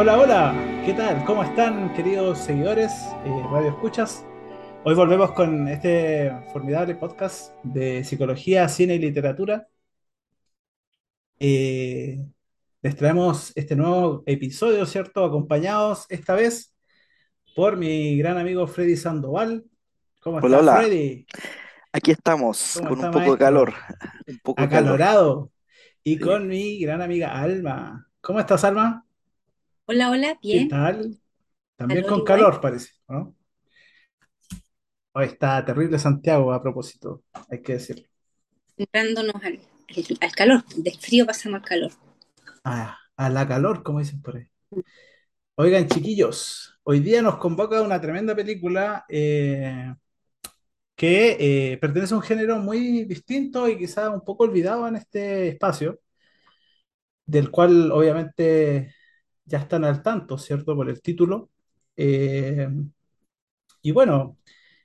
Hola, hola, ¿qué tal? ¿Cómo están, queridos seguidores, eh, Radio Escuchas? Hoy volvemos con este formidable podcast de psicología, cine y literatura. Eh, les traemos este nuevo episodio, ¿cierto? Acompañados esta vez por mi gran amigo Freddy Sandoval. ¿Cómo Hola, está, hola. Freddy? Aquí estamos ¿Cómo con un poco de calor. Un poco de calor. Acalorado. Y con mi gran amiga Alma. ¿Cómo estás, Alma? Hola, hola, ¿Qué bien, tal? También calor con igual, calor, parece, ¿no? Hoy está terrible Santiago a propósito, hay que decirlo. entrándonos al, al- al calor, del frío pasamos al calor. Ah, a la calor, como dicen por ahí. Oigan, chiquillos, hoy día nos convoca una tremenda película eh, que eh, pertenece a un género muy distinto y quizá un poco olvidado en este espacio, del cual obviamente ya están al tanto, ¿cierto? Por el título. Eh, y bueno,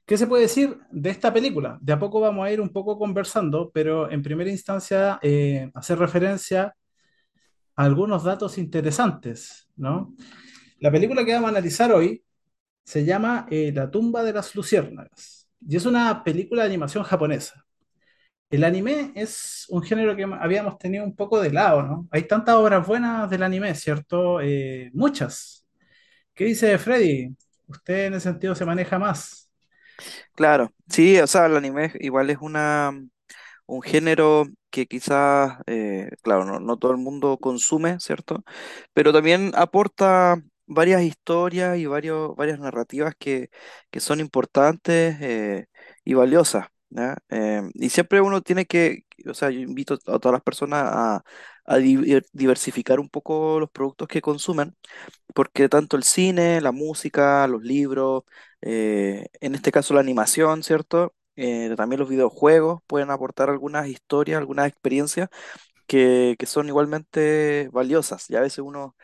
¿qué se puede decir de esta película? De a poco vamos a ir un poco conversando, pero en primera instancia eh, hacer referencia a algunos datos interesantes, ¿no? La película que vamos a analizar hoy se llama eh, La tumba de las luciérnagas y es una película de animación japonesa. El anime es un género que habíamos tenido un poco de lado, ¿no? Hay tantas obras buenas del anime, ¿cierto? Eh, muchas. ¿Qué dice Freddy? Usted en ese sentido se maneja más. Claro, sí, o sea, el anime igual es una, un género que quizás, eh, claro, no, todo el mundo consume, ¿cierto? Pero también aporta varias historias y varios, varias narrativas que, que son importantes eh, y valiosas, Eh, y siempre uno tiene que, o sea, yo invito a todas las personas a, a di- diversificar un poco los productos que consumen porque tanto el cine, la música, los libros, eh, en este caso la animación, ¿cierto? Eh, también los videojuegos pueden aportar algunas historias, algunas experiencias que, que son igualmente valiosas. Y a veces uno,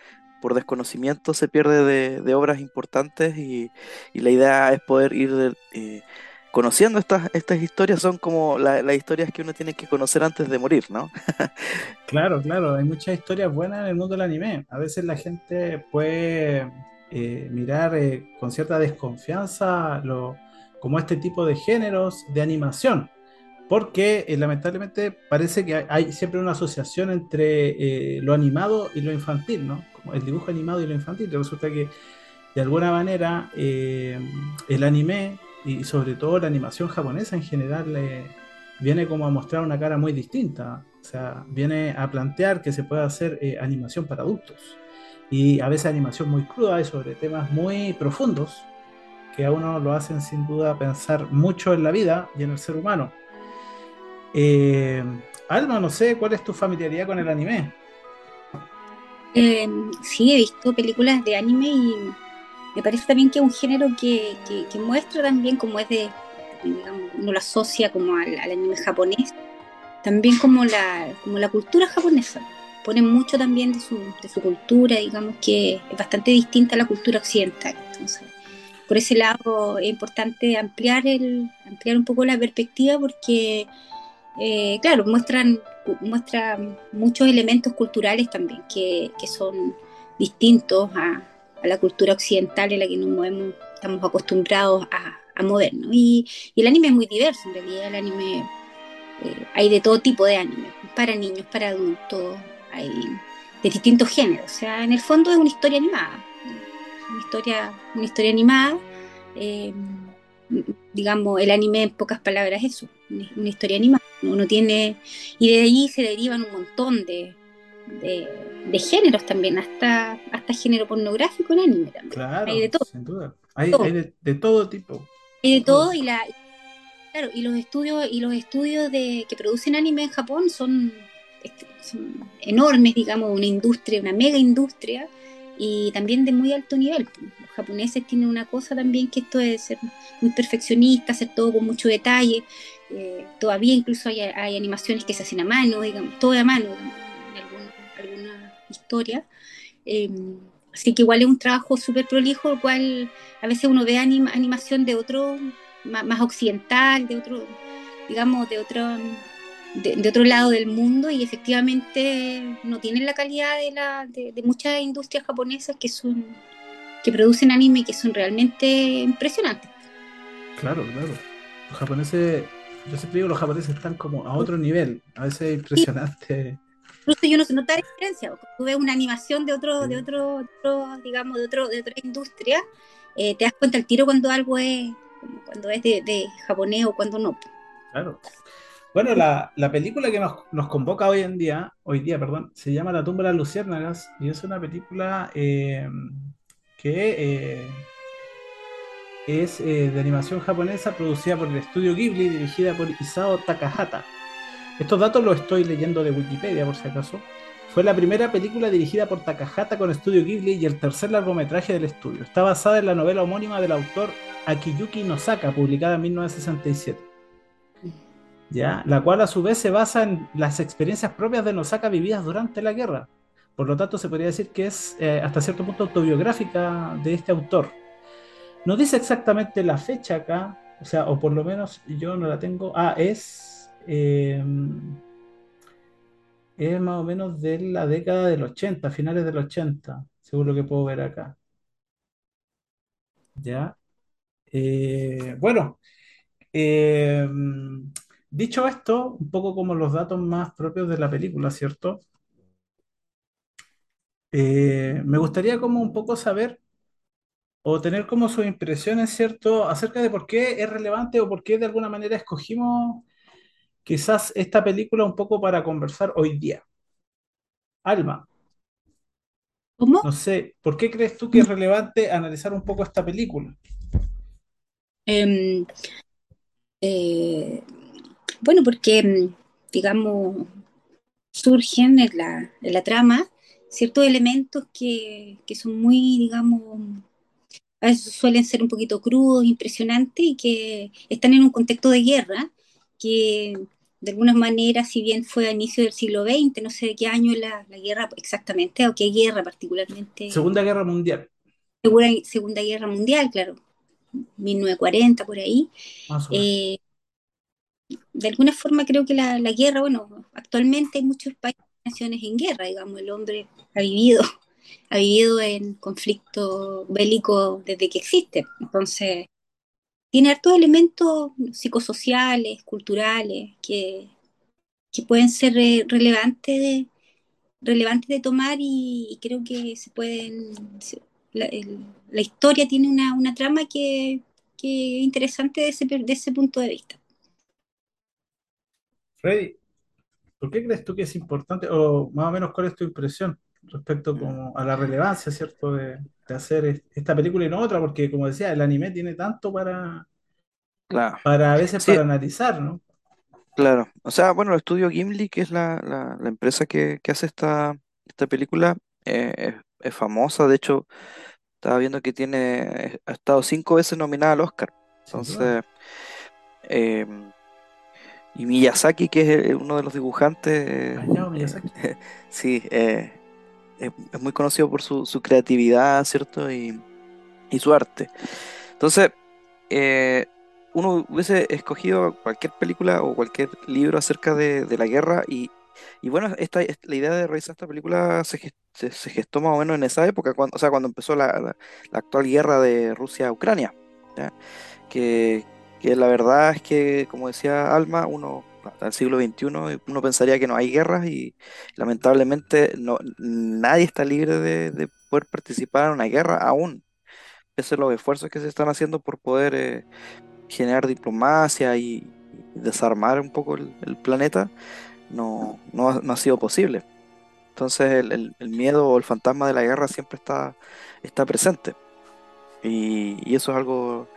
por desconocimiento, se pierde de, obras importantes y, y la idea es poder ir de- eh, conociendo estas, estas historias. Son como la- las historias que uno tiene que conocer antes de morir, ¿no? Claro, claro, hay muchas historias buenas en el mundo del anime. A veces la gente puede eh, mirar eh, con cierta desconfianza lo, como este tipo de géneros de animación, porque eh, lamentablemente parece que hay, siempre una asociación entre eh, lo animado y lo infantil, ¿no? Como el dibujo animado y lo infantil. Resulta que de alguna manera eh, el anime y sobre todo la animación japonesa en general eh, viene como a mostrar una cara muy distinta. O sea, viene a plantear que se puede hacer eh, animación para adultos y a veces animación muy cruda y sobre temas muy profundos que a uno lo hacen sin duda pensar mucho en la vida y en el ser humano. Eh, Alma, no sé cuál es tu familiaridad con el anime. Eh, sí, he visto películas de anime y me parece también que es un género que, que- que muestra también como es de, digamos, uno lo asocia como al, al anime japonés, también como la, como la cultura japonesa. Pone mucho también de su, de su cultura, digamos que es bastante distinta a la cultura occidental. Entonces, por ese lado es importante ampliar, el, ampliar un poco la perspectiva porque eh, claro, muestran, muestran muchos elementos culturales también que, que son distintos a, a, la cultura occidental en la que nos movemos, estamos acostumbrados a, movernos. Y, y, el anime es muy diverso, en realidad el anime, eh, hay de todo tipo de anime, para niños, para adultos, hay de distintos géneros. O sea, en el fondo es una historia animada, una historia, una historia animada. Eh, digamos, el anime en pocas palabras es eso, una historia animada. Uno tiene, y de ahí se derivan un montón de, de, de géneros también, hasta, hasta género pornográfico en anime también. Claro, hay de todo. sin duda. Hay, todo. hay de, de, todo tipo. Hay de todo y la claro, y los estudios, y los estudios de, que producen anime en Japón son, son enormes, digamos, una industria, una mega industria, y también de muy alto nivel. Los japoneses tienen una cosa también que esto es ser muy perfeccionista, hacer todo con mucho detalle. Eh, todavía incluso hay, hay, animaciones que se hacen a mano, digamos, todo a mano, digamos, historia. Eh, así que igual es un trabajo súper prolijo, el cual a veces uno ve anima, animación de otro, más, occidental, de otro, digamos, de otro, de, otro lado del mundo y efectivamente no tienen la calidad de, la, de, muchas industrias japonesas que son que producen anime que son realmente impresionantes. Claro, claro. Los japoneses, yo siempre digo, los japoneses están como a otro nivel, a veces impresionante. Incluso yo no se nota la diferencia, tú ves una animación de otro, de otro, digamos, de otro, de otra industria, eh, te das cuenta al tiro cuando algo es, cuando es de, de japonés o cuando no. Claro. Bueno, la, película que nos, convoca hoy en día, hoy día, perdón, se llama La tumba de las luciérnagas y es una película eh, que eh, es de animación japonesa producida por el estudio Ghibli dirigida por Isao Takahata. Estos datos los estoy leyendo de Wikipedia por si acaso. Fue la primera película dirigida por Takahata con estudio Ghibli y el tercer largometraje del estudio. Está basada en la novela homónima del autor Akiyuki Nosaka, publicada en 1967 la cual a su vez se basa en las experiencias propias de Nosaka vividas durante la guerra. Por lo tanto, se podría decir que es eh, hasta cierto punto autobiográfica de este autor. No dice exactamente la fecha acá, o sea, o por lo menos yo no la tengo. Ah, es, em, es más o menos de la década del 80, finales del 80, según lo que puedo ver acá. Ya. Eh, bueno, eh, Dicho esto, un poco como los datos más propios de la película, ¿cierto? Eh, me gustaría como un poco saber o tener como sus impresiones, ¿cierto?, acerca de por qué es relevante o por qué de alguna manera escogimos quizás esta película un poco para conversar hoy día. Alma. ¿Cómo? No sé, ¿por qué crees tú que es relevante analizar un poco esta película? Em, eh, bueno, porque, mm, digamos, surgen en la, en la trama ciertos elementos que, que, son muy, digamos, a veces suelen ser un poquito crudos, impresionantes y que están en un contexto de guerra que de alguna manera, si bien fue a inicio del siglo XX, no sé de qué año la, la guerra exactamente, o qué guerra particularmente. Segunda Guerra Mundial. Segunda, Segunda Guerra Mundial, claro, 1940 por ahí de alguna forma creo que la, guerra, bueno, actualmente hay muchos países naciones en guerra, digamos, el hombre ha vivido, ha vivido en conflicto bélico desde que existe. Entonces, tiene hartos elementos psicosociales, culturales, que, que pueden ser relevantes de, relevantes de tomar y, creo que se pueden... La, historia tiene una, una trama que, que es interesante de ese, de ese punto de vista. Freddy, ¿por qué crees tú que es importante, o más o menos cuál es tu impresión respecto como a la relevancia, ¿cierto?, de, hacer esta película y no otra, porque como decía, el anime tiene tanto para, para a veces para analizar, ¿no? Claro, o sea, bueno, el estudio Gimli, que es la, empresa que, hace esta, esta película, eh, es, famosa, de hecho, estaba viendo que tiene, ha estado cinco veces nominada al Oscar, entonces... Eh, y Miyazaki, que es uno de los dibujantes. Eh, sí, eh, es, muy conocido por su, creatividad, ¿cierto? Y, su arte. Entonces, eh, uno hubiese escogido cualquier película o cualquier libro acerca de, la guerra y, bueno, esta, la idea de realizar esta película se, gestó más o menos en esa época, cuando, o sea, cuando empezó la, actual guerra de Rusia-Ucrania, que, que la verdad es que, como decía Alma, uno hasta el siglo XXI uno pensaría que no hay guerras y lamentablemente no, nadie está libre de, poder participar en una guerra aún, pese a los esfuerzos que se están haciendo por poder eh, generar diplomacia y, desarmar un poco el, planeta, no, no, ha, sido posible. Entonces el, miedo o el fantasma de la guerra siempre está, está presente. Y eso es algo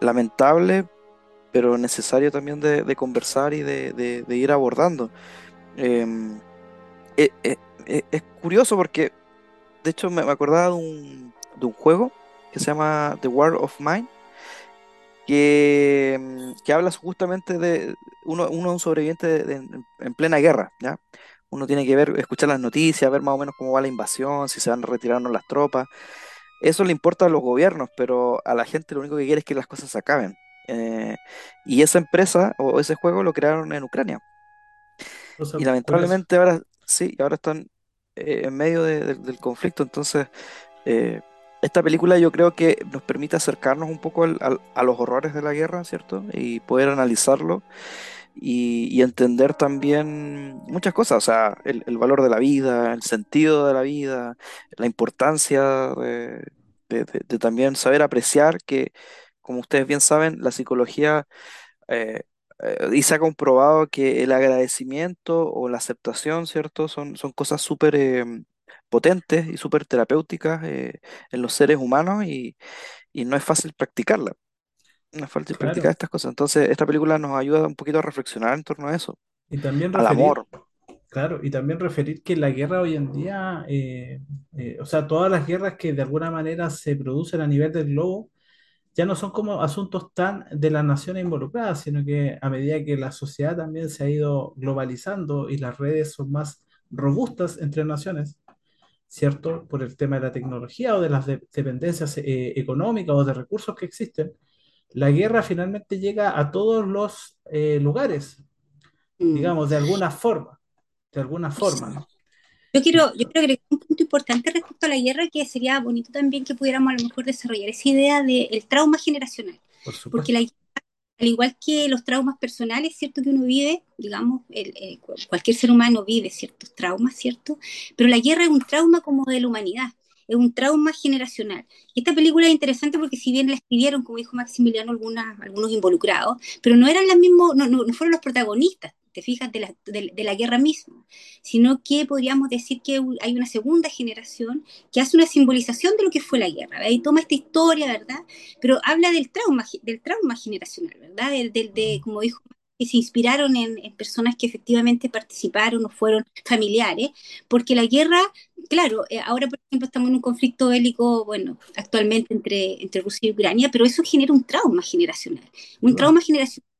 lamentable, pero necesario también de, conversar y de, ir abordando. Em, eh, eh, eh, es curioso porque, de hecho, me, acordaba de un, juego que se llama The War of Mine, que, em, que habla justamente de uno, uno un sobreviviente en, plena guerra, ¿ya? Uno tiene que ver, escuchar las noticias, ver más o menos cómo va la invasión, si se van a retirar las tropas. Eso le importa a los gobiernos, pero a la gente lo único que quiere es que las cosas se acaben. Eh, y esa empresa o ese juego lo crearon en Ucrania. O sea, Y lamentablemente ahora sí, ahora están eh, en medio de- de- del conflicto. Entonces, eh, esta película yo creo que nos permite acercarnos un poco al- al- a los horrores de la guerra, ¿cierto? Y poder analizarlo y, y entender también muchas cosas, o sea, el, el valor de la vida, el sentido de la vida, la importancia de también saber apreciar que, como ustedes bien saben, la psicología eh, eh, y se ha comprobado que el agradecimiento o la aceptación, ¿cierto? Son, son cosas súper eh, potentes y súper terapéuticas eh, en los seres humanos y, y no es fácil practicarla. No es fácil practicar Claro. estas cosas. Entonces, esta película nos ayuda un poquito a reflexionar en torno a eso, Y también al referir, amor. claro, y también referir que la guerra hoy en día, eh, eh, o sea, todas las guerras que de alguna manera se producen a nivel del globo, ya no son como asuntos tan de las naciones involucradas, sino que a medida que la sociedad también se ha ido globalizando y las redes son más robustas entre naciones, ¿cierto? Por el tema de la tecnología o de las de- dependencias eh, económicas o de recursos que existen, la guerra finalmente llega a todos los eh, lugares, Mm. digamos, de alguna forma, de alguna forma, ¿no? Yo quiero, yo creo que un punto importante respecto a la guerra que sería bonito también que pudiéramos a lo mejor desarrollar esa idea del trauma generacional, Por porque la, al igual que los traumas personales, ¿cierto? Que uno vive, digamos, el, el, cualquier ser humano vive ciertos traumas, ¿cierto? Pero la guerra es un trauma como de la humanidad, es un trauma generacional. Y esta película es interesante porque si bien la escribieron, como dijo Maximiliano, algunas, algunos involucrados, pero no eran las mismos, no, no, no fueron los protagonistas, te fijas, de la, de, de la, guerra misma, sino que podríamos decir que hay una segunda generación que hace una simbolización de lo que fue la guerra. Ahí toma esta historia, ¿verdad? Pero habla del trauma, del trauma generacional, ¿verdad? De, de, de como dijo que se inspiraron en, en, personas que efectivamente participaron o fueron familiares, porque la guerra, claro, eh, ahora por ejemplo estamos en un conflicto bélico, bueno, actualmente entre, entre Rusia y Ucrania, pero eso genera un trauma generacional, un trauma generacional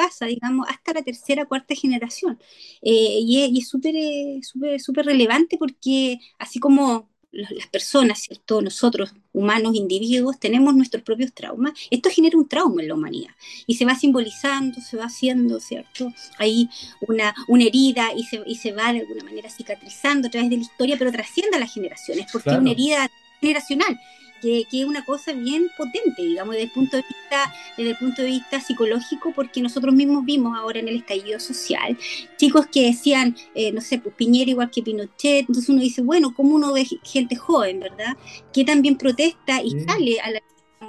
pasa, digamos, hasta la tercera, cuarta generación. Eh, y es súper, eh, súper, súper relevante porque así como las personas, ¿cierto? Nosotros, humanos, individuos, tenemos nuestros propios traumas. Esto genera un trauma en la humanidad y se va simbolizando, se va haciendo, ¿cierto? Hay una, una herida y se, y se va de alguna manera cicatrizando a través de la historia, pero trasciende a las generaciones porque claro. es una herida generacional. Que, que, es una cosa bien potente, digamos, desde el punto de vista, desde el punto de vista psicológico, porque nosotros mismos vimos ahora en el estallido social chicos que decían, eh, no sé, pues Piñera igual que Pinochet, entonces uno dice, bueno, ¿cómo uno ve gente joven, verdad? Que también protesta y sale a la,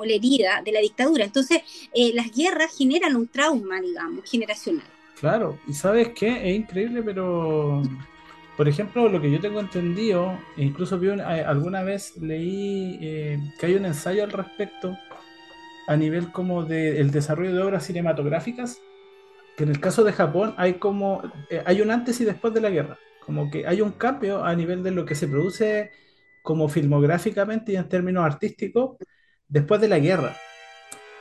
herida de la dictadura. Entonces, eh, las guerras generan un trauma, digamos, generacional. Claro, y sabes qué, es increíble, pero por ejemplo, lo que yo tengo entendido, e incluso alguna vez leí eh, que hay un ensayo al respecto a nivel como del de desarrollo de obras cinematográficas, que en el caso de Japón hay como eh, hay un antes y después de la guerra, como que hay un cambio a nivel de lo que se produce como filmográficamente y en términos artísticos después de la guerra.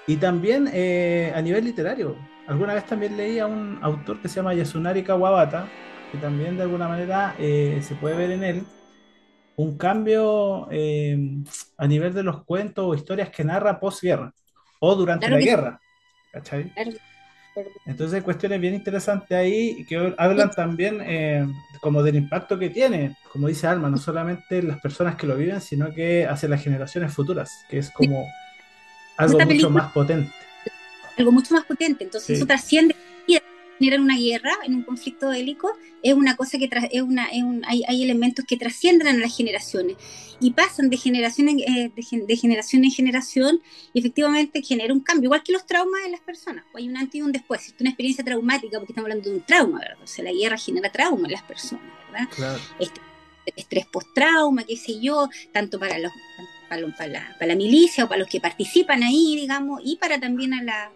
Y también eh, a nivel literario. Alguna vez también leí a un autor que se llama Yasunari Kawabata, que también de alguna manera eh, se puede ver en él un cambio eh, a nivel de los cuentos o historias que narra posguerra o durante Claro la que guerra. ¿Cachai? claro. Entonces hay cuestiones bien interesantes ahí que hablan también eh, como del impacto que tiene, como dice Alma, no solamente las personas que lo viven, sino que hacia las generaciones futuras, que es como algo mucho más potente. algo mucho más potente. Entonces Sí. eso trasciende generar una guerra en un conflicto bélico es una cosa que tra- es una, es un- hay, hay elementos que trascienden a las generaciones y pasan de generación en, eh, de, gen- de generación en generación y efectivamente genera un cambio, igual que los traumas de las personas. Hay un antes y un después. Es una experiencia traumática porque estamos hablando de un trauma, ¿verdad? O sea, la guerra genera trauma en las personas, ¿verdad? Claro. Este, estrés post-trauma, qué sé yo, tanto para los para, la, para la milicia o para los que participan ahí, digamos, y para también a la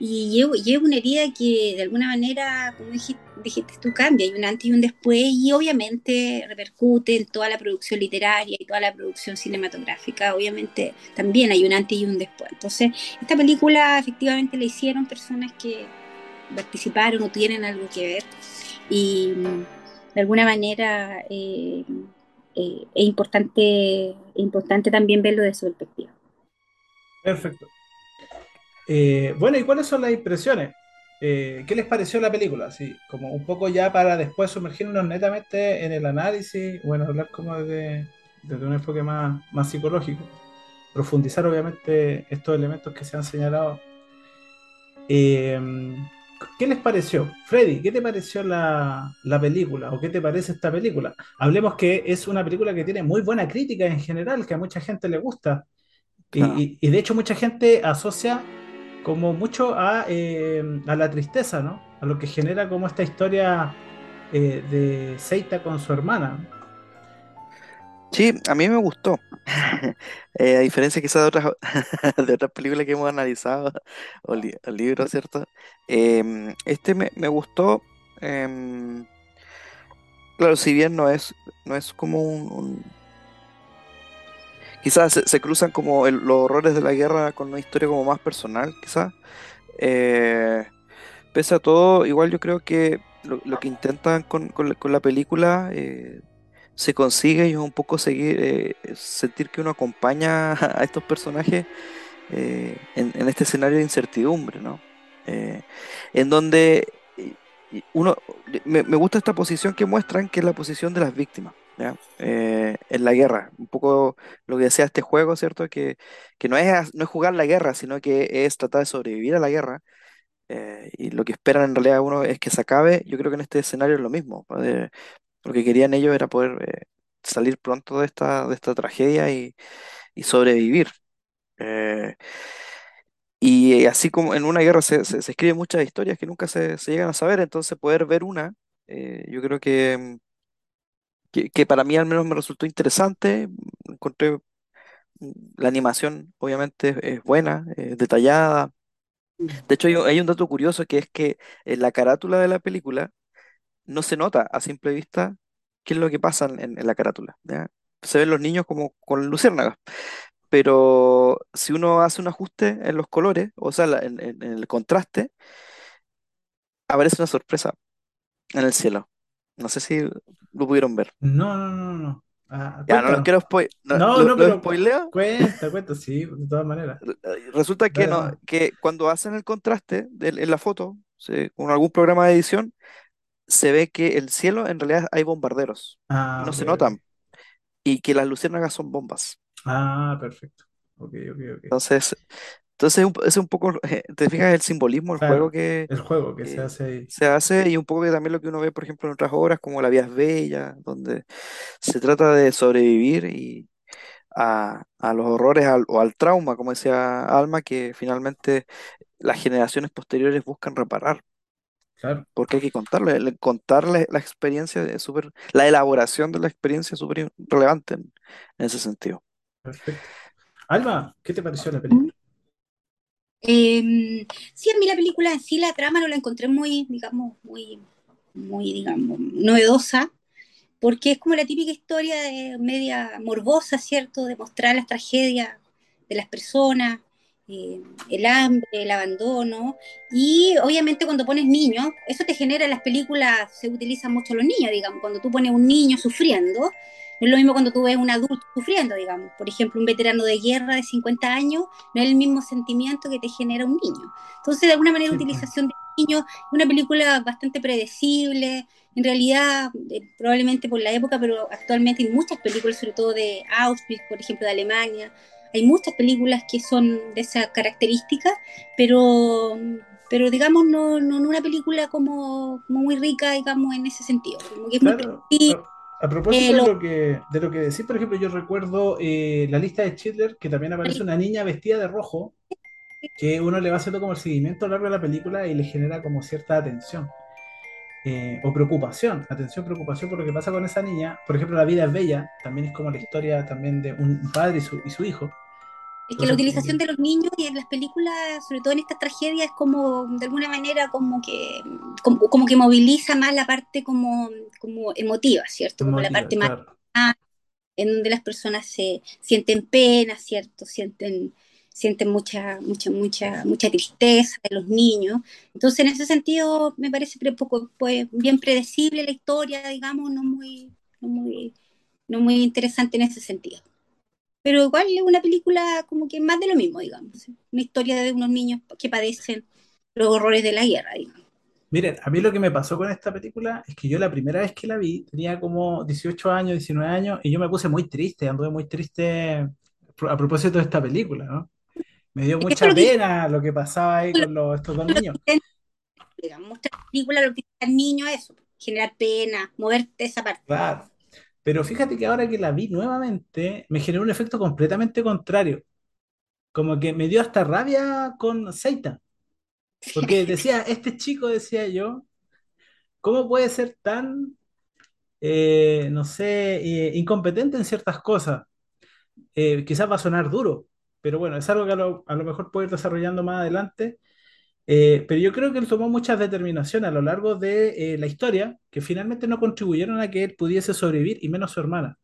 Y llevo, una herida que de alguna manera, como dijiste, dijiste tú, cambia, hay un antes y un después, y obviamente repercute en toda la producción literaria y toda la producción cinematográfica, obviamente también hay un antes y un después. Entonces, esta película efectivamente la hicieron personas que participaron o tienen algo que ver, y mm, de alguna manera eh, eh, es, importante, es importante también verlo de su perspectiva. Perfecto. Eh, bueno, ¿y cuáles son las impresiones? Eh, ¿qué les pareció la película? Así, como un poco ya para después sumergirnos netamente en el análisis, bueno, hablar como desde, desde un enfoque más, más psicológico, profundizar obviamente estos elementos que se han señalado. Eh, ¿Qué les pareció? Freddy, ¿qué te pareció la, la película? ¿O qué te parece esta película? Hablemos que es una película que tiene muy buena crítica en general, que a mucha gente le gusta. Y, Claro. y- y de hecho mucha gente asocia como mucho a, eh, a la tristeza, ¿no? A lo que genera como esta historia eh, de Seita con su hermana. Sí, a mí me gustó. Eh, a diferencia quizás de otras, de otras películas que hemos analizado o, li- o libros, ¿cierto? Em, este me, me gustó. em, claro, si bien no es, no es como un, un- Quizás se, cruzan como los horrores de la guerra con una historia como más personal, quizás. Eh, pese a todo, igual yo creo que lo, que intentan con, la, película eh, se consigue y es un poco seguir, eh, sentir que uno acompaña a estos personajes eh, en, este escenario de incertidumbre, ¿no? En donde uno, me gusta esta posición que muestran, que es la posición de las víctimas, ¿ya? Eh, en la guerra, un poco lo que decía este juego, ¿cierto? Que, que no es, no es jugar la guerra, sino que es tratar de sobrevivir a la guerra eh, y lo que esperan en realidad uno es que se acabe. Yo creo que en este escenario es lo mismo. ¿no? Eh, lo que querían ellos era poder eh, salir pronto de esta, de esta tragedia y, y sobrevivir. Eh, y así como en una guerra se, se, se escriben muchas historias que nunca se, se llegan a saber, entonces poder ver una, eh, yo creo que, mm, que, que para mí al menos me resultó interesante. Encontré mm, la animación, obviamente, es buena, es detallada. De hecho, hay, un hay un dato curioso que es que en la carátula de la película no se nota a simple vista qué es lo que pasa en, en la carátula, ¿ya? Se ven los niños como con luciérnagas, pero si uno hace un ajuste en los colores, o sea, en, en- en el contraste, aparece una sorpresa en el cielo. No sé si lo pudieron ver. No, no, no, no. Ah, Ya, no los quiero spoiler. No, ¿Lo, no, pero spoileo? cuenta, cuenta, sí, de todas maneras. Eh, Resulta que no, que cuando hacen el contraste en la foto, con algún programa de edición, se ve que el cielo en realidad hay bombarderos Ah, no se notan, y que las luciérnagas son bombas. Ah, perfecto. Ok, ok, ok. Entonces, entonces es un, es un poco, te fijas el simbolismo, el juego Claro, que, el juego que se que hace ahí. se hace y un poco que también lo que uno ve, por ejemplo, en otras obras como La Vía es Bella, donde se trata de sobrevivir y a, a los horrores al- o al trauma, como decía Alma, que finalmente las generaciones posteriores buscan reparar. Claro, porque hay que contarle, el contarle la experiencia es súper, la elaboración de la experiencia es súper relevante en, en ese sentido. perfecto. Alba, ¿qué te pareció la película? Eh, sí, a mí la película en sí, la trama no la encontré muy, digamos, muy, muy, digamos, novedosa, porque es como la típica historia de media morbosa, ¿cierto? De mostrar las tragedias de las personas, eh, el hambre, el abandono, y obviamente cuando pones niños, eso te genera en las películas, se utilizan mucho los niños, digamos, cuando tú pones un niño sufriendo, no es lo mismo cuando tú ves un adulto sufriendo, digamos, por ejemplo, un veterano de guerra de 50 años, no es el mismo sentimiento que te genera un niño. Entonces, de alguna manera, Sí, utilización de niños, una película bastante predecible, en realidad, eh, probablemente por la época, pero actualmente hay muchas películas, sobre todo de Auschwitz, por ejemplo, de Alemania, hay muchas películas que son de esa característica, pero, pero digamos, no, no, no una película como, como muy rica, digamos, en ese sentido, como que es muy Claro, predecible, a, propósito eh, de lo- lo que, de lo que decís, por ejemplo, yo recuerdo eh, la lista de Schindler, que también aparece una niña vestida de rojo, que uno le va haciendo como el seguimiento a lo largo de la película y le genera como cierta atención eh, o preocupación, atención, preocupación por lo que pasa con esa niña. Por ejemplo, La vida es bella, también es como la historia también de un padre y su, y su hijo. Es que la utilización de los niños y en las películas, sobre todo en estas tragedias, es como, de alguna manera, como que, como, como que moviliza más la parte como, como emotiva, ¿cierto? Como la parte más claro. en donde las personas se sienten pena, ¿cierto? Sienten, sienten mucha, mucha, mucha, mucha tristeza de los niños. Entonces, en ese sentido, me parece poco, pues, bien predecible la historia, digamos, no muy, no muy, no muy interesante en ese sentido. Pero igual es una película como que más de lo mismo, digamos. Una historia de unos niños que padecen los horrores de la guerra. digamos. Miren, a mí lo que me pasó con esta película es que yo la primera vez que la vi tenía como 18 años, 19 años, y yo me puse muy triste, anduve muy triste a propósito de esta película, ¿no? Me dio mucha es lo que pena lo que pasaba ahí con los- estos dos niños. digamos, la película lo que al niño eso, generar pena, moverte esa parte. Claro. Pero fíjate que ahora que la vi nuevamente, me generó un efecto completamente contrario. Como que me dio hasta rabia con Seita. Porque decía, este chico, decía yo, ¿cómo puede ser tan, eh, no sé, eh, incompetente en ciertas cosas? Eh, quizás va a sonar duro, pero bueno, es algo que a lo, a lo mejor puede ir desarrollando más adelante. Eh, pero yo creo que él tomó muchas determinaciones a lo largo de eh, la historia que finalmente no contribuyeron a que él pudiese sobrevivir, y menos su hermana.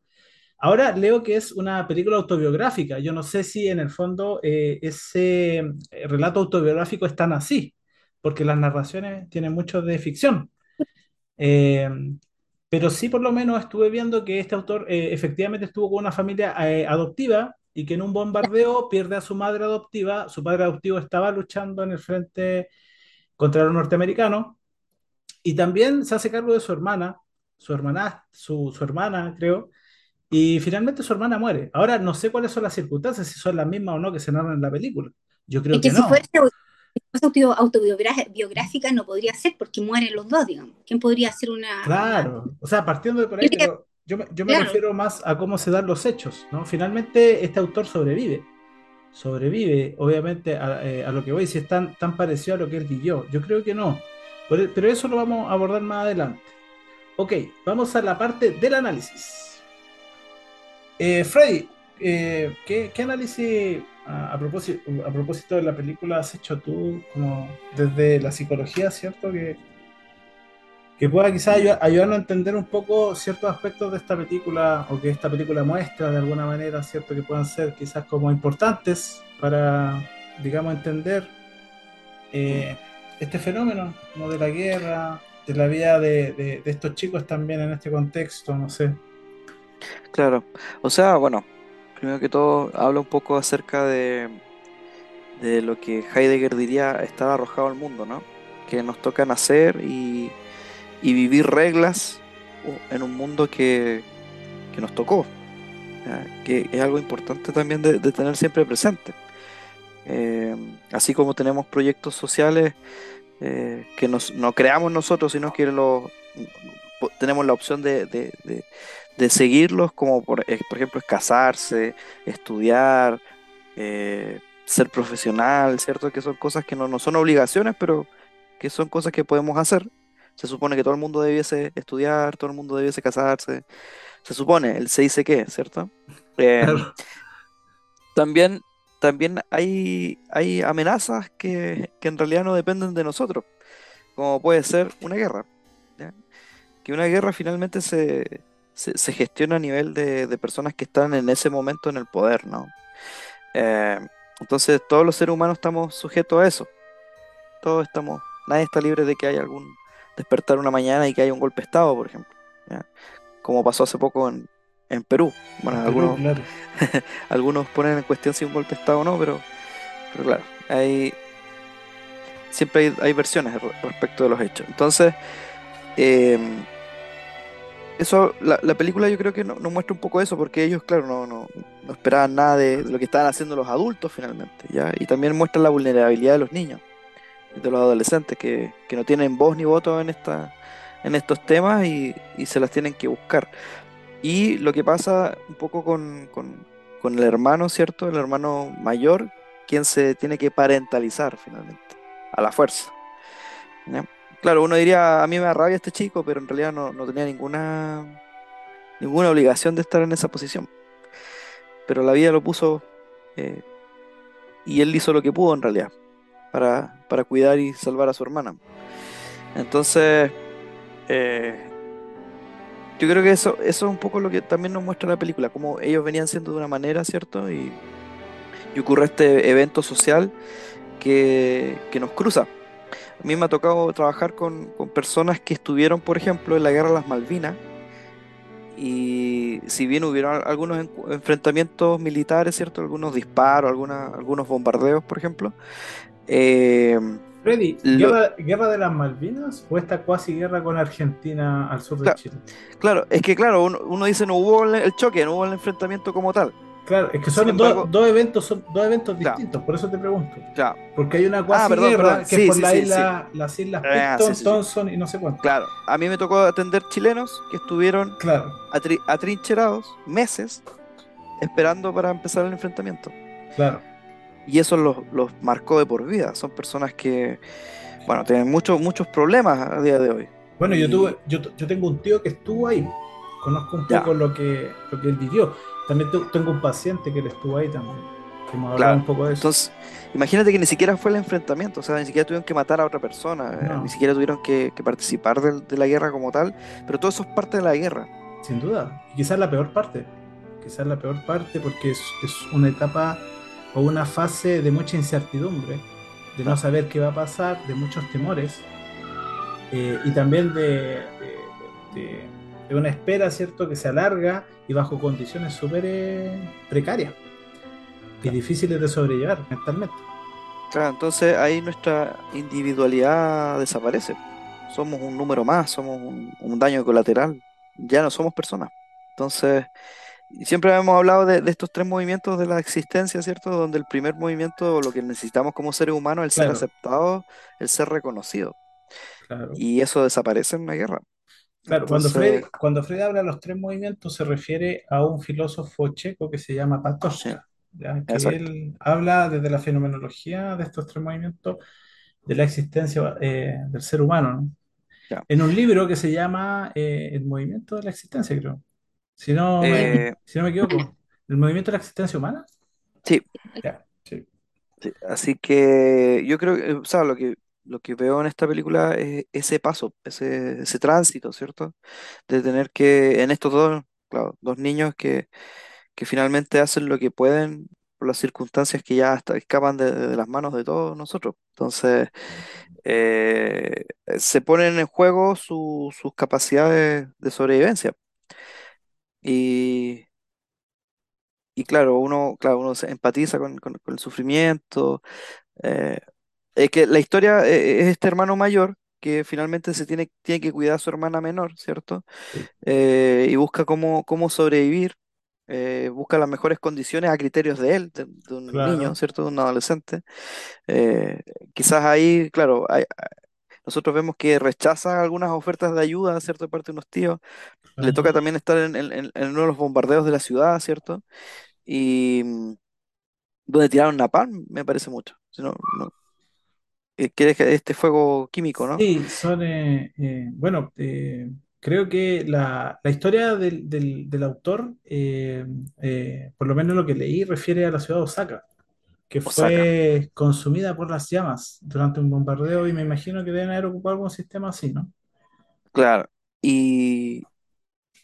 Ahora leo que es una película autobiográfica. Yo no sé si en el fondo eh, ese eh, relato autobiográfico es tan así, porque las narraciones tienen mucho de ficción. Eh, pero sí, por lo menos estuve viendo que este autor eh, efectivamente estuvo con una familia adoptiva y que en un bombardeo pierde a su madre adoptiva. Su padre adoptivo estaba luchando en el frente contra los norteamericanos y también se hace cargo de su hermana, su hermana, su, su hermana, creo y finalmente su hermana muere. Ahora no sé cuáles son las circunstancias, si son las mismas o no que se narran en la película. Yo creo Es que que si fuese no. auto- autobiográfica no podría ser porque mueren los dos, digamos. ¿Quién podría hacer una, Claro, o sea, partiendo de por ahí, yo, me- yo me Claro, refiero más a cómo se dan los hechos, ¿no? Finalmente este autor sobrevive, sobrevive, obviamente, a, eh, a lo que voy, si es tan, tan parecido a lo que él vivió. Yo creo que no, pero eso lo vamos a abordar más adelante. Ok, vamos a la parte del análisis. Eh, Freddy, eh, ¿qué, qué análisis a, a propósito, a propósito de la película has hecho tú, como desde la psicología, ¿cierto? Que, que pueda quizás ayu- ayudarnos a entender un poco ciertos aspectos de esta película o que esta película muestra de alguna manera, ¿cierto? Que puedan ser quizás como importantes para, digamos, entender eh, este fenómeno, como de la guerra, de la vida de, de- de estos chicos también en este contexto, no sé. Claro. O sea, bueno, primero que todo habla un poco acerca de, de lo que Heidegger diría estar arrojado al mundo, ¿no? Que nos toca nacer y, y vivir reglas en un mundo que, que nos tocó. Que es algo importante también de, tener siempre presente. Eh, así como tenemos proyectos sociales eh, que nos, no creamos nosotros, sino que los, tenemos la opción de, de- de- de seguirlos, como por, eh, por ejemplo es casarse, estudiar, eh, ser profesional, ¿cierto? Que son cosas que no, no son obligaciones, pero que son cosas que podemos hacer. Se supone que todo el mundo debiese estudiar, todo el mundo debiese casarse. Se supone, el se dice que, ¿cierto? Eh, Claro, también, también hay, hay amenazas que, que en realidad no dependen de nosotros, como puede ser una guerra, ¿ya? Que una guerra finalmente se, se, se gestiona a nivel de, de personas que están en ese momento en el poder, ¿no? Eh, entonces todos los seres humanos estamos sujetos a eso, todos estamos, nadie está libre de que haya algún despertar una mañana y que haya un golpe de estado, por ejemplo, ¿ya? Como pasó hace poco en, en Perú. Bueno, Perú, algunos, claro. algunos ponen en cuestión si un golpe de Estado o no, pero, pero claro, hay, siempre hay, hay versiones re- respecto de los hechos. Entonces, eh, eso, la, la película yo creo que no- nos muestra un poco eso, porque ellos, claro, no, no, no esperaban nada de, de lo que estaban haciendo los adultos finalmente, ¿ya? Y también muestra la vulnerabilidad de los niños, de los adolescentes, que, que no tienen voz ni voto en esta, en estos temas y, y se las tienen que buscar. Y lo que pasa un poco con, con- con el hermano, ¿cierto? El hermano mayor, quien se tiene que parentalizar finalmente, a la fuerza. Claro, uno diría, a mí me da rabia este chico, pero en realidad no, no tenía ninguna, ninguna obligación de estar en esa posición. Pero la vida lo puso eh, y él hizo lo que pudo en realidad para, para cuidar y salvar a su hermana. Entonces, eh, yo creo que eso, eso es un poco lo que también nos muestra la película, cómo ellos venían siendo de una manera, ¿cierto? Y, y ocurre este evento social que, que nos cruza. A mí me ha tocado trabajar con, con personas que estuvieron, por ejemplo, en la guerra de las Malvinas, y si bien hubieron al- algunos enfrentamientos militares, ¿cierto? Algunos disparos, alguna- algunos bombardeos, por ejemplo, eh, Freddy, Lo- ¿guerra, ¿guerra de las Malvinas o esta cuasi guerra con Argentina al sur de Claro. Chile? Claro, es que claro, uno, uno dice no hubo el, choque, no hubo el enfrentamiento como tal. Claro, es que son dos, eventos, son dos eventos Claro. distintos, por eso te pregunto. Claro, Porque hay una cuasi perdón, guerra perdón. que Sí, es por sí, la sí, isla, las islas Ah, Picton. Thompson y no sé cuánto. claro. A mí me tocó atender chilenos que estuvieron Claro, atrincherados meses esperando para empezar el enfrentamiento. claro. Y eso los, los marcó de por vida. Son personas que, bueno, tienen muchos, muchos problemas a día de hoy. Bueno, yo tuve, yo, yo tengo un tío que estuvo ahí. Conozco un Ya. poco lo que, lo que él vivió. También te- tengo un paciente que él estuvo ahí también. Que hablado Claro. un poco de eso. Entonces, imagínate que ni siquiera fue el enfrentamiento, o sea, ni siquiera tuvieron que matar a otra persona, eh, ni siquiera tuvieron que, que participar del- de, la guerra como tal, pero todo eso es parte de la guerra. Sin duda. Y quizás la peor parte. Quizás la peor parte porque es, es una etapa o una fase de mucha incertidumbre, de no saber qué va a pasar, de muchos temores eh, y también de, de- una espera, ¿cierto?, que se alarga y bajo condiciones súper eh, precarias y difíciles de sobrellevar mentalmente. Claro, entonces ahí nuestra individualidad desaparece. Somos un número más, somos un, un daño colateral, ya no somos personas. Entonces, siempre hemos hablado de, de estos tres movimientos de la existencia, ¿cierto? Donde el primer movimiento, lo que necesitamos como seres humanos, es el ser aceptado, el ser reconocido. Claro. Y eso desaparece en la guerra. Claro, cuando Freud, cuando Freud habla de los tres movimientos se refiere a un filósofo checo que se llama exacto. él habla desde la fenomenología de estos tres movimientos de la existencia eh, del ser humano. En un libro que se llama eh, El movimiento de la existencia, creo. Si no me, Eh, si no me equivoco. ¿El movimiento de la existencia humana? sí, Ya, sí. sí. Así que yo creo que, o sea, lo que, lo que veo en esta película es ese paso, ese, ese tránsito, ¿cierto? De tener que, en estos dos, claro, dos niños que, que finalmente hacen lo que pueden por las circunstancias que ya hasta escapan de, de las manos de todos nosotros. Entonces, eh, se ponen en juego su- sus capacidades de sobrevivencia. Y, y claro, uno, claro, uno se empatiza con, con- con el sufrimiento. eh, es que la historia eh, es este hermano mayor que finalmente se tiene, tiene que cuidar a su hermana menor, ¿cierto? Eh, y busca cómo, cómo sobrevivir, eh, busca las mejores condiciones a criterios de él, de, de un Claro. niño, ¿cierto? De un adolescente. Eh, quizás ahí, claro, hay- nosotros vemos que rechaza algunas ofertas de ayuda, ¿cierto? De parte de unos tíos. Le toca también estar en, en- en- en uno de los bombardeos de la ciudad, ¿cierto? Y mm, donde tiraron napalm, me parece mucho. Si no, no- eh, que es este fuego químico, ¿no? Sí, son, eh, eh, bueno, eh, creo que la, la historia del, del- del autor, por lo menos lo que leí, refiere a la ciudad de Osaka, que Osaka. fue consumida por las llamas durante un bombardeo y me imagino que deben haber ocupado algún sistema así, ¿no? Claro. Y,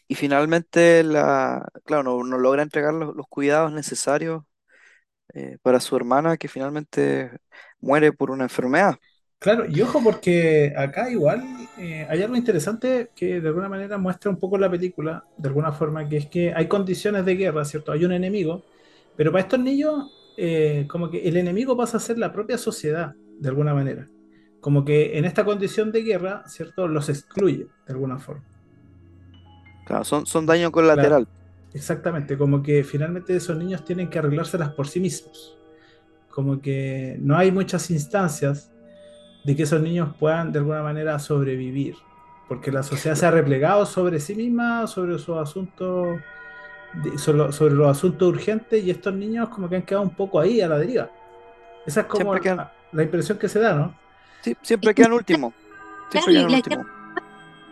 y finalmente, la, claro, no, no logra entregar los, los cuidados necesarios eh, para su hermana, que finalmente muere por una enfermedad. Claro, y ojo porque acá igual eh, hay algo interesante que de alguna manera muestra un poco la película, de alguna forma, que es que hay condiciones de guerra, ¿cierto? Hay un enemigo, pero para estos niños eh, como que el enemigo pasa a ser la propia sociedad, de alguna manera. Como que en esta condición de guerra, ¿cierto? Los excluye, de alguna forma. Claro, son, son daño Claro, colateral. exactamente, como que finalmente esos niños tienen que arreglárselas por sí mismos. Como que no hay muchas instancias de que esos niños puedan de alguna manera sobrevivir, porque la sociedad se ha replegado sobre sí misma, sobre sus asuntos, de- sobre, sobre los asuntos urgentes, y estos niños como que han quedado un poco ahí a la deriva. Esa es como quedan, la, impresión que se da, ¿no? sí, siempre quedan último. Claro, Siempre y quedan la último.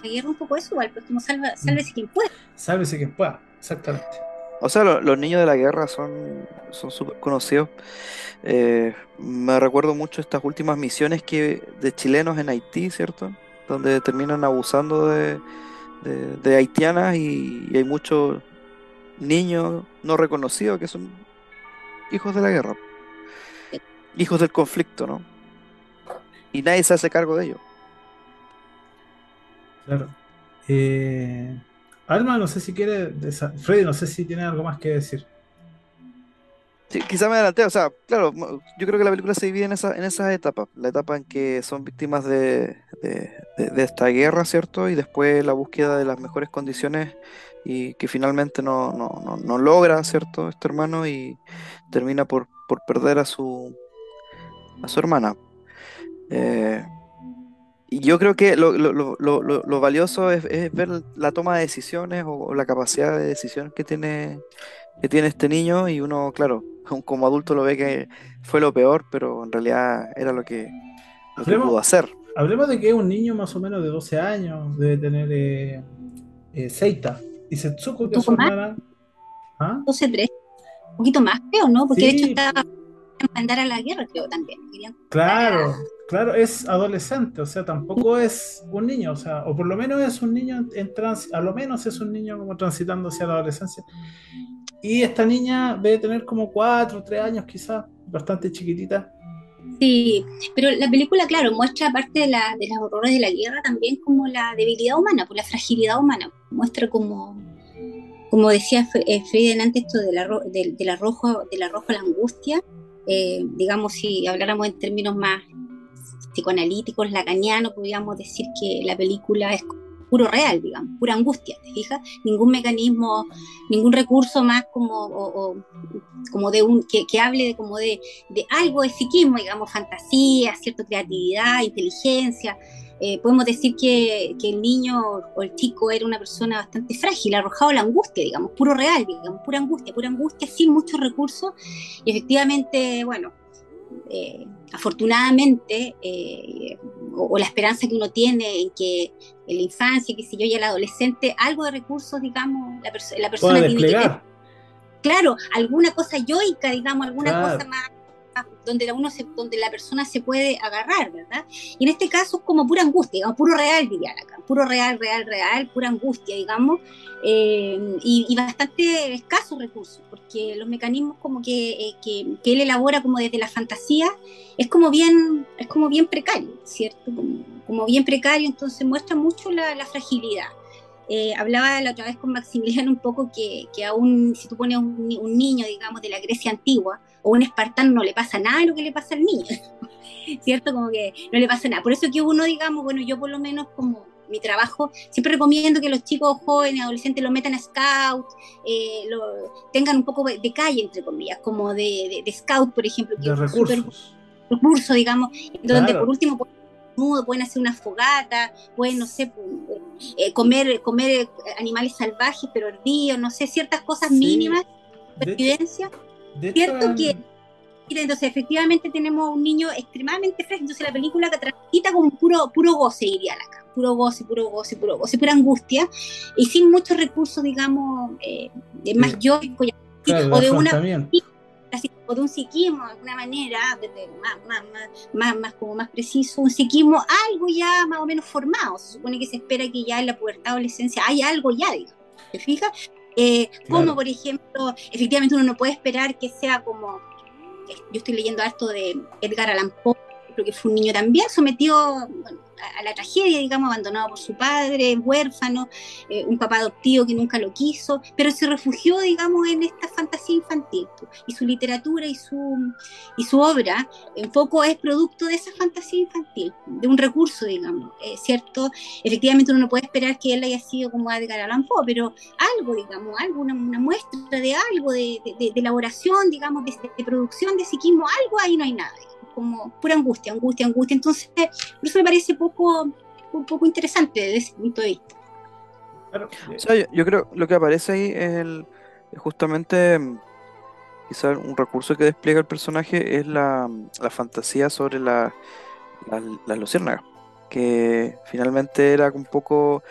la guerra un poco eso igual, pues como salva, Mm. sálvese quien pueda. Sálvese quien pueda, exactamente. O sea, lo- los niños de la guerra son son súper conocidos. Eh, me recuerdo mucho estas últimas misiones que de chilenos en Haití, ¿cierto? Donde terminan abusando de, de- de haitianas y, y hay muchos niños no reconocidos que son hijos de la guerra, hijos del conflicto, ¿no? Y nadie se hace cargo de ellos. Claro. Eh, Alma, no sé si quiere, Freddy, no sé si tiene algo más que decir. Sí, quizá me adelanté, o sea, claro, yo creo que la película se divide en en esas etapas. La etapa en que son víctimas de, de, de- de esta guerra, ¿cierto? Y después la búsqueda de las mejores condiciones y que finalmente no, no, no, no logra, ¿cierto? Este hermano y termina por, por perder a su, a su hermana. Eh, y yo creo que lo, lo, lo- lo valioso es, es ver la toma de decisiones o, o la capacidad de decisión que tiene, que tiene este niño y uno, claro, como adulto lo ve que fue lo peor, pero en realidad era lo que, lo que pudo hacer. hablemos de que es un niño más o menos de 12 años, debe tener eh, eh, Seita. Y Setsuko, que es su hermana. ¿Ah? 12, 13, un poquito más, creo, ¿no? Porque de hecho Sí, estaba mandar a la guerra, creo también. Querían claro, claro, es adolescente, o sea, tampoco es un niño, o sea, o por lo menos es un niño en trans, a lo menos es un niño como transitando hacia la adolescencia. Y esta niña debe tener como 4 o 3 años quizás, bastante chiquitita. Sí, pero la película, claro, muestra aparte de, la, de los horrores de la guerra también como la debilidad humana, por la fragilidad humana. Muestra como, como decía eh, Frieden antes, esto del, del, del arrojo, del arrojo a la angustia. Eh, digamos, si habláramos en términos más psicoanalíticos, lacanianos, podríamos decir que la película es puro real, digamos, pura angustia, ¿te fijas? Ningún mecanismo, ningún recurso más como, o, como de un, que, que hable de, como de, de algo de psiquismo, digamos, fantasía, cierta creatividad, inteligencia. Eh, podemos decir que, que, el niño o el chico era una persona bastante frágil, arrojado a la angustia, digamos, puro real, digamos, pura angustia, pura angustia, sin muchos recursos. Y efectivamente, bueno, eh, afortunadamente, eh, o, la esperanza que uno tiene en que en la infancia, qué sé yo, y el adolescente, algo de recursos, digamos, la, perso la persona tiene que claro, alguna cosa yoica, digamos, alguna claro. cosa más donde uno se, donde la persona se puede agarrar, ¿verdad? Y en este caso es como pura angustia, digamos, puro real, diría acá, puro real, real, real, pura angustia, digamos, eh, y, y, bastante escasos recursos, porque los mecanismos como que, eh, que, que, él elabora como desde la fantasía es como bien, es como bien precario, ¿cierto? Como, como bien precario, entonces muestra mucho la, la fragilidad. Eh, hablaba la otra vez con Maximiliano un poco que, que aún si tú pones un, un, niño, digamos, de la Grecia antigua o un espartano, no le pasa nada de lo que le pasa al niño, ¿cierto? Como que no le pasa nada. Por eso que uno, digamos, bueno, yo por lo menos como mi trabajo, siempre recomiendo que los chicos jóvenes, adolescentes, lo metan a scout, eh, lo, tengan un poco de calle, entre comillas, como de, de, de scout, por ejemplo. Que de recursos. Super, recurso, digamos, donde claro. por último pueden hacer una fogata, pueden, no sé, eh, comer, comer animales salvajes, pero hervidos, no sé, ciertas cosas sí. mínimas de supervivencia. De ¿Cierto hecho, que entonces efectivamente tenemos un niño extremadamente frágil, entonces la película que transita con puro, puro goce, iría acá, puro goce, puro goce, puro goce, pura angustia, y sin muchos recursos, digamos, eh, de más yoico, claro, o de una o de un psiquismo de alguna manera, más, más, más, más, más, como más preciso, un psiquismo algo ya más o menos formado. Se supone que se espera que ya en la pubertad adolescencia hay algo ya, digamos. ¿Te fijas? Eh, como por ejemplo, efectivamente uno no puede esperar que sea como, yo estoy leyendo harto de Edgar Allan Poe, que fue un niño también sometido bueno, a, la tragedia, digamos, abandonado por su padre, huérfano, eh, un papá adoptivo que nunca lo quiso, pero se refugió, digamos, en esta fantasía infantil. Y su literatura y su, y su obra un poco es producto de esa fantasía infantil, de un recurso, digamos, eh, ¿cierto? Efectivamente uno no puede esperar que él haya sido como Edgar Allan Poe, pero algo, digamos, algo, una, muestra de algo, de, elaboración, digamos, de, de producción de psiquismo, algo ahí no hay nada. Como pura angustia, angustia, angustia. Entonces, por eso me parece poco, un poco interesante desde ese punto de vista. Claro. O sea, yo, yo, creo lo que aparece ahí es el, justamente quizás un recurso que despliega el personaje es la, la fantasía sobre la, la, la luciérnaga, que finalmente era un poco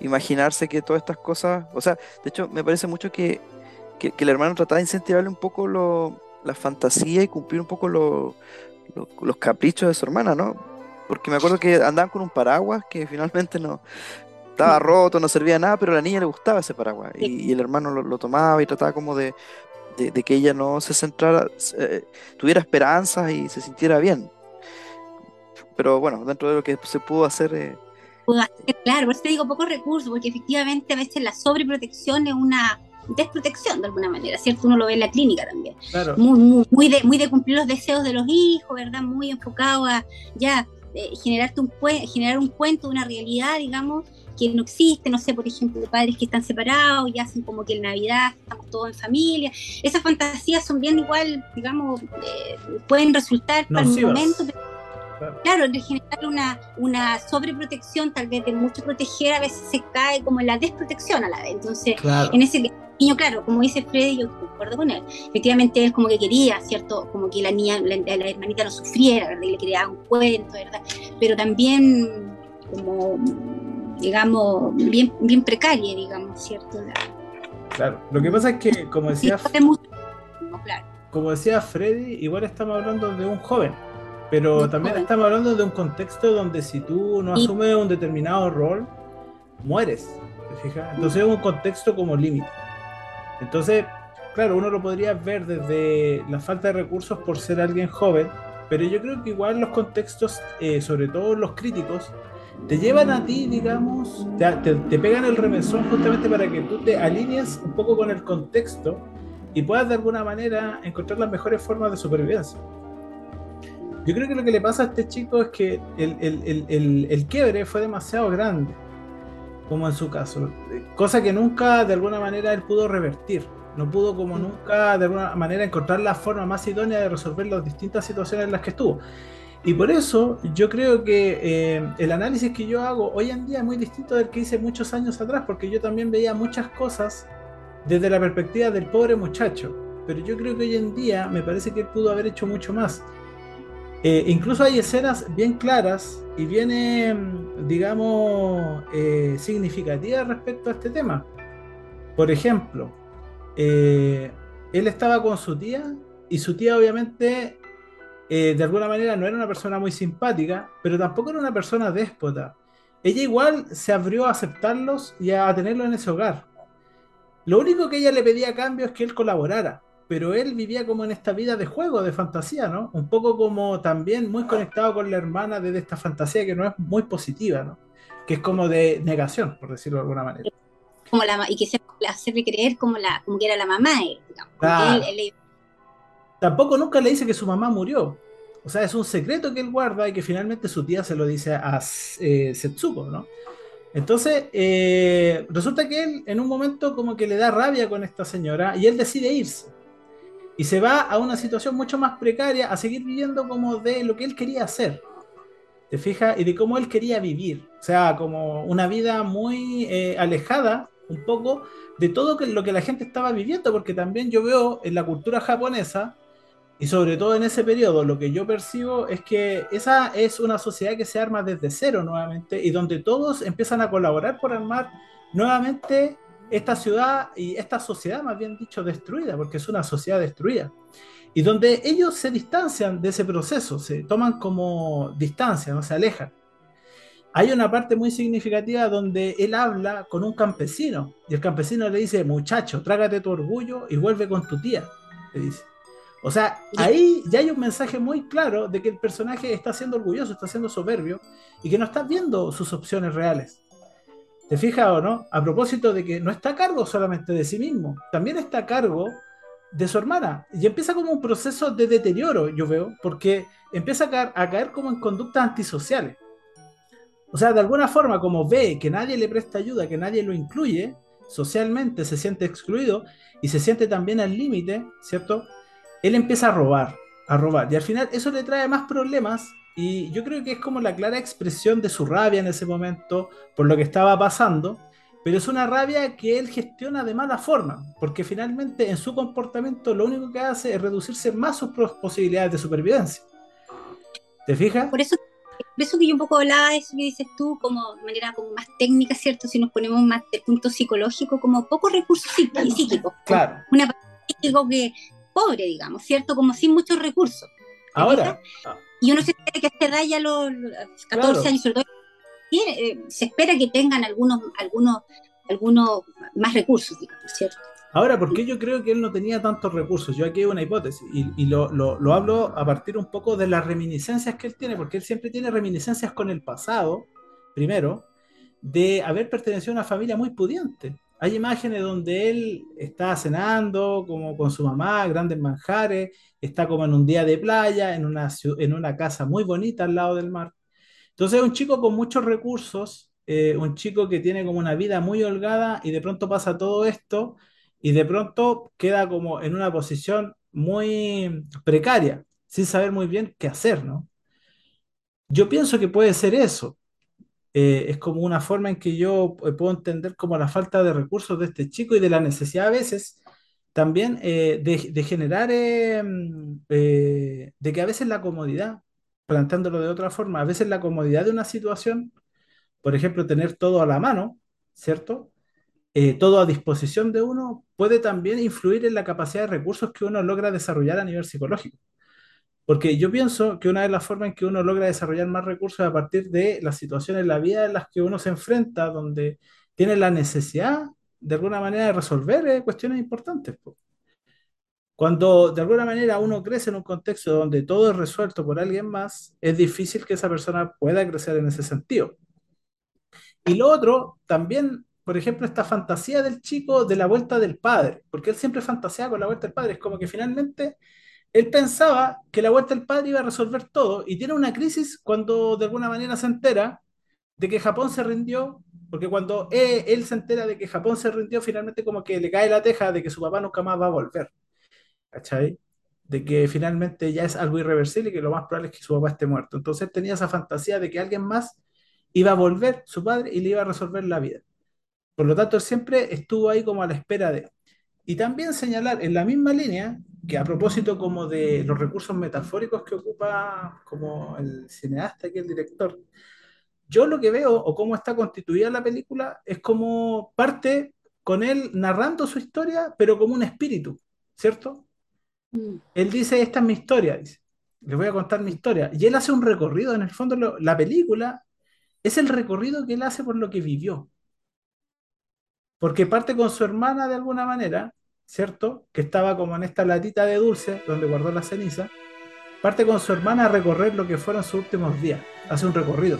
imaginarse que todas estas cosas, o sea, de hecho me parece mucho que, que, que el hermano trataba de incentivarle un poco lo, la fantasía y cumplir un poco lo, los, los caprichos de su hermana, ¿no? Porque me acuerdo que andaban con un paraguas que finalmente no estaba roto, no servía de nada, pero a la niña le gustaba ese paraguas y, y el hermano lo, lo, tomaba y trataba como de, de, de que ella no se centrara, eh, tuviera esperanzas y se sintiera bien. Pero bueno, dentro de lo que se pudo hacer... Eh... Claro, por eso te digo pocos recursos, porque efectivamente a veces la sobreprotección es una desprotección de alguna manera, ¿cierto? Uno lo ve en la clínica también. Muy, muy, de, muy de cumplir los deseos de los hijos, ¿verdad? Muy enfocado a ya eh, generarte un, generar un cuento, una realidad, digamos, que no existe, no sé, por ejemplo, de padres que están separados y hacen como que en Navidad estamos todos en familia. Esas fantasías son bien igual, digamos, eh, pueden resultar para el momento, Claro, de generar una, una sobreprotección, tal vez de mucho proteger, a veces se cae como en la desprotección a la vez. Entonces, en ese niño, claro, como dice Freddy, yo concuerdo con él. Efectivamente, él como que quería, ¿cierto? Como que la niña, la, hermanita no sufriera, ¿verdad? Y le quería dar un cuento, ¿verdad? Pero también, como, digamos, bien, bien precaria, digamos, ¿cierto? Claro, lo que pasa es que, como decía, como decía Freddy, igual estamos hablando de un joven pero también estamos hablando de un contexto donde si tú no asumes un determinado rol, mueres. ¿te fijas? Entonces es un contexto como límite. Entonces, claro, uno lo podría ver desde la falta de recursos por ser alguien joven, pero yo creo que igual los contextos, eh, sobre todo los críticos, te llevan a ti, digamos, te, pegan el remesón justamente para que tú te alinees un poco con el contexto y puedas de alguna manera encontrar las mejores formas de supervivencia. Yo creo que lo que le pasa a este chico es que el, quiebre fue demasiado grande, como en su caso, cosa que nunca de alguna manera él pudo revertir. No pudo como nunca de alguna manera encontrar la forma más idónea de resolver las distintas situaciones en las que estuvo. Y por eso yo creo que eh, el análisis que yo hago hoy en día es muy distinto del que hice muchos años atrás, porque yo también veía muchas cosas desde la perspectiva del pobre muchacho. Pero yo creo que hoy en día me parece que él pudo haber hecho mucho más. Eh, incluso hay escenas bien claras y bien, em, digamos, eh, significativas respecto a este tema. Por ejemplo, eh, él estaba con su tía y su tía obviamente de alguna manera no era una persona muy simpática, pero tampoco era una persona déspota. Ella igual se abrió a aceptarlos y a tenerlo en ese hogar. Lo único que ella le pedía a cambio es que él colaborara pero él vivía como en esta vida de juego, de fantasía, ¿no? Un poco como también muy conectado con la hermana de esta fantasía que no es muy positiva, ¿no? Que es como de negación, por decirlo de alguna manera. Como la, y que se hacerle creer como, la, como que era la mamá, eh, digamos. Tampoco nunca le dice que su mamá murió. O sea, es un secreto que él guarda y que finalmente su tía se lo dice a eh, Setsuko, ¿no? Entonces, eh, resulta que él en un momento como que le da rabia con esta señora y él decide irse y se va a una situación mucho más precaria a seguir viviendo como de lo que él quería hacer. ¿Te fijas? Y de cómo él quería vivir. O sea, como una vida muy eh, alejada un poco de todo lo que la gente estaba viviendo, porque también yo veo en la cultura japonesa, y sobre todo en ese periodo, lo que yo percibo es que esa es una sociedad que se arma desde cero nuevamente y donde todos empiezan a colaborar por armar nuevamente esta ciudad y esta sociedad, más bien dicho, destruida, porque es una sociedad destruida. Y donde ellos se distancian de ese proceso, se toman como distancia, no se alejan. Hay una parte muy significativa donde él habla con un campesino y el campesino le dice, muchacho, trágate tu orgullo y vuelve con tu tía, le dice. O sea, ahí ya hay un mensaje muy claro de que el personaje está siendo orgulloso, está siendo soberbio y que no está viendo sus opciones reales. ¿Te fijas o no? A propósito de que no está a cargo solamente de sí mismo, también está a cargo de su hermana. Y empieza como un proceso de deterioro, yo veo, porque empieza a caer, a caer como en conductas antisociales. O sea, de alguna forma, como ve que nadie le presta ayuda, que nadie lo incluye, socialmente se siente excluido y se siente también al límite, ¿cierto? Él empieza a robar, a robar. Y al final eso le trae más problemas y yo creo que es como la clara expresión de su rabia en ese momento por lo que estaba pasando, pero es una rabia que él gestiona de mala forma, porque finalmente en su comportamiento lo único que hace es reducirse más sus posibilidades de supervivencia. ¿Te fijas? Por eso, por eso que yo un poco hablaba de eso que dices tú, como de manera como más técnica, ¿cierto? Si nos ponemos más de punto psicológico, como pocos recursos psíquicos. Claro. Una psíquico que pobre, digamos, ¿cierto? Como sin muchos recursos. Ahora, y uno se espera que a esta edad ya los 14 años, sobre todo, eh, se espera que tengan algunos, algunos, algunos más recursos, digamos, ¿cierto? Ahora, ¿por qué yo creo que él no tenía tantos recursos? Yo aquí hay una hipótesis y, y lo, lo, lo, hablo a partir un poco de las reminiscencias que él tiene, porque él siempre tiene reminiscencias con el pasado, primero, de haber pertenecido a una familia muy pudiente. Hay imágenes donde él está cenando como con su mamá, grandes manjares, está como en un día de playa, en una, en una casa muy bonita al lado del mar. Entonces es un chico con muchos recursos, eh, un chico que tiene como una vida muy holgada y de pronto pasa todo esto y de pronto queda como en una posición muy precaria, sin saber muy bien qué hacer, ¿no? Yo pienso que puede ser eso. Eh, es como una forma en que yo eh, puedo entender como la falta de recursos de este chico y de la necesidad a veces también eh, de, generar, mm, de que a veces la comodidad, planteándolo de otra forma, a veces la comodidad de una situación, por ejemplo, tener todo a la mano, ¿cierto? Todo a disposición de uno, puede también influir en la capacidad de recursos que uno logra desarrollar a nivel psicológico. Porque yo pienso que una de las formas en que uno logra desarrollar más recursos es a partir de las situaciones la vida en las que uno se enfrenta, donde tiene la necesidad de alguna manera de resolver eh, cuestiones importantes. po. Cuando de alguna manera uno crece en un contexto donde todo es resuelto por alguien más, es difícil que esa persona pueda crecer en ese sentido. Y lo otro, también, por ejemplo, esta fantasía del chico de la vuelta del padre, porque él siempre fantaseaba con la vuelta del padre, es como que finalmente él pensaba que la vuelta del padre iba a resolver todo y tiene una crisis cuando de alguna manera se entera de que Japón se rindió, porque cuando él, él se entera de que Japón se rindió, finalmente como que le cae la teja de que su papá nunca más va a volver. ¿cachai? De que finalmente ya es algo irreversible y que lo más probable es que su papá esté muerto. Entonces tenía esa fantasía de que alguien más iba a volver, su padre, y le iba a resolver la vida. Por lo tanto, siempre estuvo ahí como a la espera de... Y también señalar en la misma línea que a propósito como de los recursos metafóricos que ocupa como el cineasta y el director, yo lo que veo o cómo está constituida la película es como parte con él narrando su historia, pero como un espíritu, ¿cierto? Mm. Él dice, esta es mi historia, dice. Les voy a contar mi historia. Y él hace un recorrido, en el fondo lo- la película es el recorrido que él hace por lo que vivió. Porque parte con su hermana de alguna manera, ¿cierto? Que estaba como en esta latita de dulce donde guardó la ceniza. Parte con su hermana a recorrer lo que fueron sus últimos días. Hace un recorrido.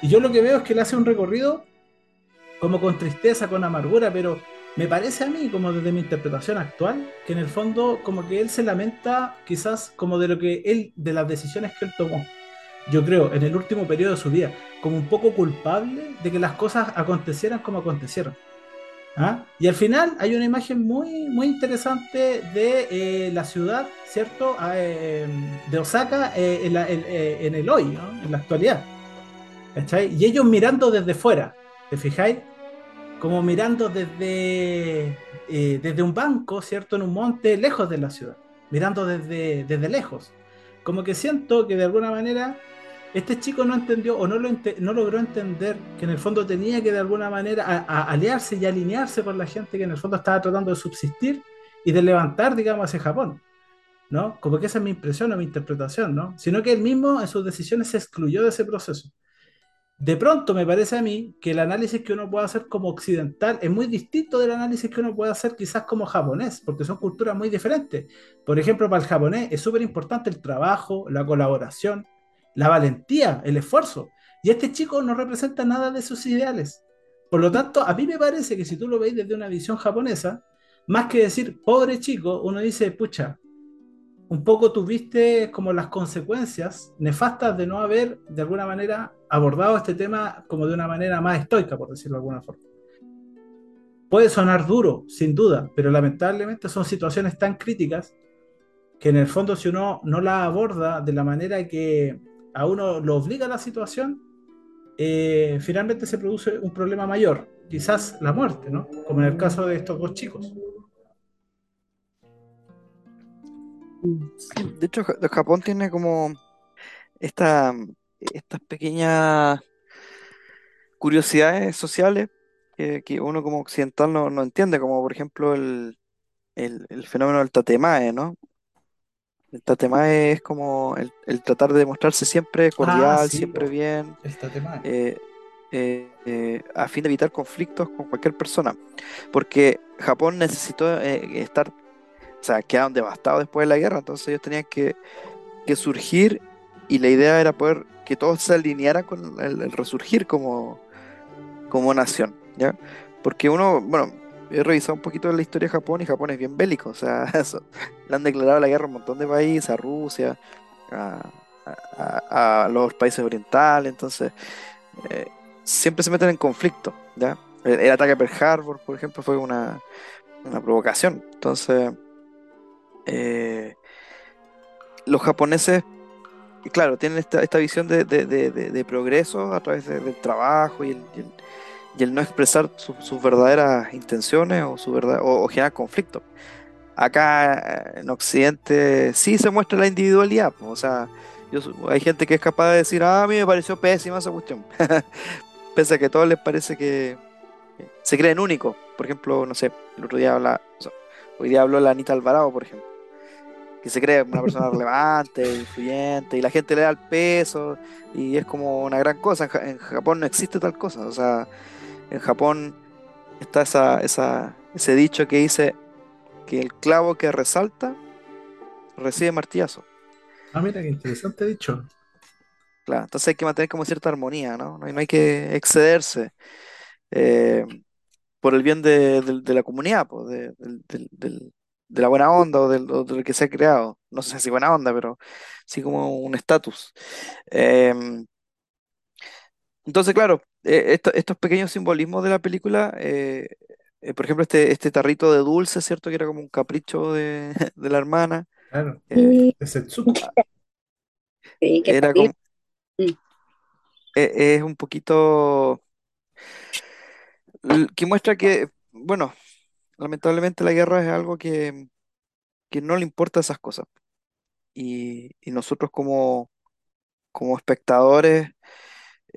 Y yo lo que veo es que él hace un recorrido como con tristeza, con amargura, pero me parece a mí, como desde mi interpretación actual, que en el fondo como que él se lamenta quizás como de lo que él, de las decisiones que él tomó. Yo creo, en el último periodo de su vida, como un poco culpable de que las cosas acontecieran como acontecieron. ¿Ah? Y al final hay una imagen muy, muy interesante de eh, la ciudad, ¿cierto? Ah, eh, de Osaka eh, en, el hoy. En la actualidad. ¿Cachai? Y ellos mirando desde fuera, ¿te fijáis? Como mirando desde, desde un banco, ¿cierto? En un monte lejos de la ciudad, mirando desde, desde lejos. Como que siento que de alguna manera este chico no entendió o no, lo no logró entender que en el fondo tenía que de alguna manera aliarse y alinearse con la gente que en el fondo estaba tratando de subsistir y de levantar, digamos, hacia Japón. ¿no? Como que esa es mi impresión o mi interpretación, ¿no? Sino que él mismo en sus decisiones se excluyó de ese proceso. De pronto me parece a mí que el análisis que uno puede hacer como occidental es muy distinto del análisis que uno puede hacer quizás como japonés, porque son culturas muy diferentes. Por ejemplo, para el japonés es súper importante el trabajo, la colaboración, la valentía, el esfuerzo. Y este chico no representa nada de sus ideales. Por lo tanto, a mí me parece que si tú lo veis desde una visión japonesa, más que decir pobre chico, uno dice, pucha, un poco tuviste como las consecuencias nefastas de no haber de alguna manera abordado este tema como de una manera más estoica, por decirlo de alguna forma. Puede sonar duro, sin duda, pero lamentablemente son situaciones tan críticas que en el fondo si uno no la aborda de la manera que a uno lo obliga la situación, eh, finalmente se produce un problema mayor, quizás la muerte, ¿no? Como en el caso de estos dos chicos. De hecho, Ja- Japón tiene como esta, estas pequeñas curiosidades sociales que, que uno como occidental no, no entiende, como por ejemplo el, el, el fenómeno del tatemae, ¿no? El tatemae es como el, el tratar de mostrarse siempre Ah, cordial, sí, siempre po. bien, eh, eh, eh, a fin de evitar conflictos con cualquier persona. Porque Japón necesitó estar, o sea, quedaron devastados después de la guerra, entonces ellos tenían que, que surgir y la idea era poder que todos se alinearan con el, el resurgir como, como nación, ¿ya? Porque uno, bueno, he revisado un poquito la historia de Japón y Japón es bien bélico, o sea, eso, le han declarado la guerra a un montón de países, a Rusia, a, los países orientales, entonces eh, siempre se meten en conflicto, ¿ya? El, ataque a Pearl Harbor, por ejemplo, fue una, una provocación, entonces eh, los japoneses, claro, tienen esta, esta visión de, de- de- progreso a través de- del trabajo y el- y el no expresar su- sus verdaderas intenciones o, su verdad, o, o generar conflicto. Acá eh, en Occidente sí se muestra la individualidad, o sea, yo, hay gente que es capaz de decir, ah, a mí me pareció pésima esa cuestión, pese a que a todos les parece que se creen únicos. Por ejemplo, no sé, el otro día habla, o sea, hoy día habló la Anita Alvarado, por ejemplo que se cree una persona relevante, influyente, y la gente le da el peso, y es como una gran cosa. En Japón no existe tal cosa. O sea, en Japón está esa, esa, ese dicho que dice que el clavo que resalta recibe martillazo. Ah, mira, qué interesante dicho. Claro, entonces hay que mantener como cierta armonía, ¿no? No hay, no hay que excederse eh, por el bien de, la comunidad, pues, de, la buena onda o del, o de lo que se ha creado. No sé si buena onda, pero sí como un estatus. Em, Entonces, claro, eh, esto- estos pequeños simbolismos de la película, eh, eh, por ejemplo, este, este tarrito de dulce, ¿cierto? Que era como un capricho de, de la hermana, Claro, eh, de Setsuko. sí, qué era como, eh, es un poquito, que muestra que, bueno, lamentablemente la guerra es algo que, que no le importa esas cosas. Y, y nosotros como, como espectadores,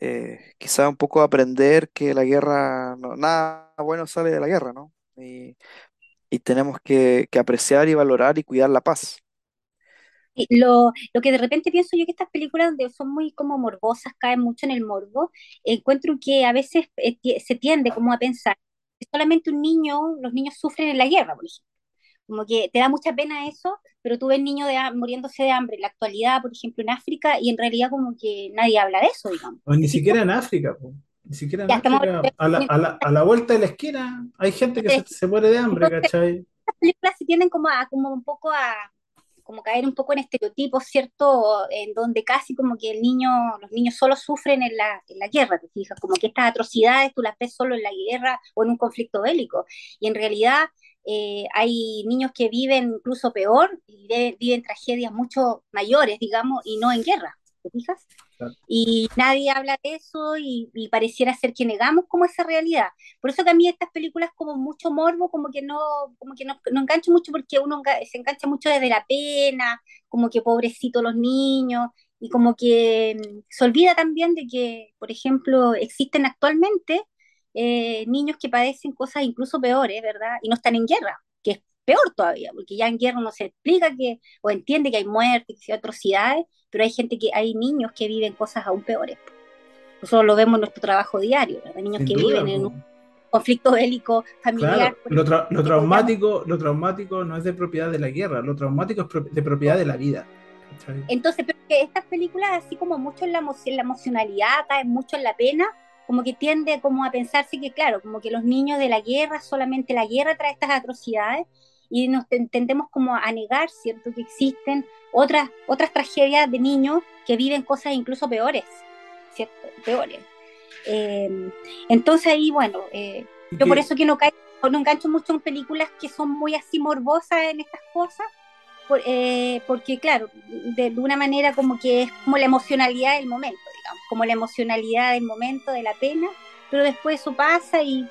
eh, quizá un poco aprender que la guerra, no- nada bueno sale de la guerra, ¿no? Y, y tenemos que, que apreciar y valorar y cuidar la paz. Y Lo, lo que de repente pienso yo que estas películas donde son muy como morbosas, caen mucho en el morbo, encuentro que a veces eh, se tiende como a pensar que solamente un niño, los niños sufren en la guerra, por ejemplo. Como que te da mucha pena eso, pero tú ves niños de, muriéndose de hambre en la actualidad, por ejemplo, en África, y en realidad como que nadie habla de eso, digamos. O ni siquiera en África, po. Ni siquiera en Ya estamos África. A la, a la, a la vuelta de la esquina hay gente que se, se muere de hambre, Entonces, ¿cachai? estas películas se tienden como a, como un poco a, como caer un poco en estereotipos, ¿cierto? En donde casi como que el niño, los niños solo sufren en la, en la guerra, te fijas, como que estas atrocidades tú las ves solo en la guerra o en un conflicto bélico. Y en realidad eh, hay niños que viven incluso peor y de- viven tragedias mucho mayores, digamos, y no en guerra, ¿te fijas? Claro. Y nadie habla de eso y, y pareciera ser que negamos como esa realidad. Por eso que a mí estas películas como mucho morbo, como que no, como que no, no engancho mucho porque uno se engancha mucho desde la pena, como que pobrecitos los niños, y como que mm, se olvida también de que, por ejemplo, existen actualmente eh, niños que padecen cosas incluso peores, ¿verdad? Y no están en guerra, que es peor todavía, porque ya en guerra no se explica que, o entiende que hay muerte, que hay atrocidades, pero hay gente que, hay niños que viven cosas aún peores. Nosotros lo vemos en nuestro trabajo diario, ¿verdad? Niños Sin que duda, viven en un conflicto bélico familiar. Claro, lo, tra- lo traumático, lo traumático no es de propiedad de la guerra, lo traumático es pro- de propiedad de la vida. Entonces, pero que estas películas, así como mucho en la, emo- en la emocionalidad, caen mucho en la pena, como que tiende como a pensarse que, claro, como que los niños de la guerra, solamente la guerra trae estas atrocidades y nos ten- tendemos como a negar, ¿cierto?, que existen otras, otras tragedias de niños que viven cosas incluso peores, ¿cierto?, peores. Eh, entonces ahí, bueno, eh, yo por eso que no, caigo, no engancho mucho en películas que son muy así morbosas en estas cosas, por- eh, porque claro, de, de una manera como que es como la emocionalidad del momento, digamos, como la emocionalidad del momento, de la pena, pero después eso pasa y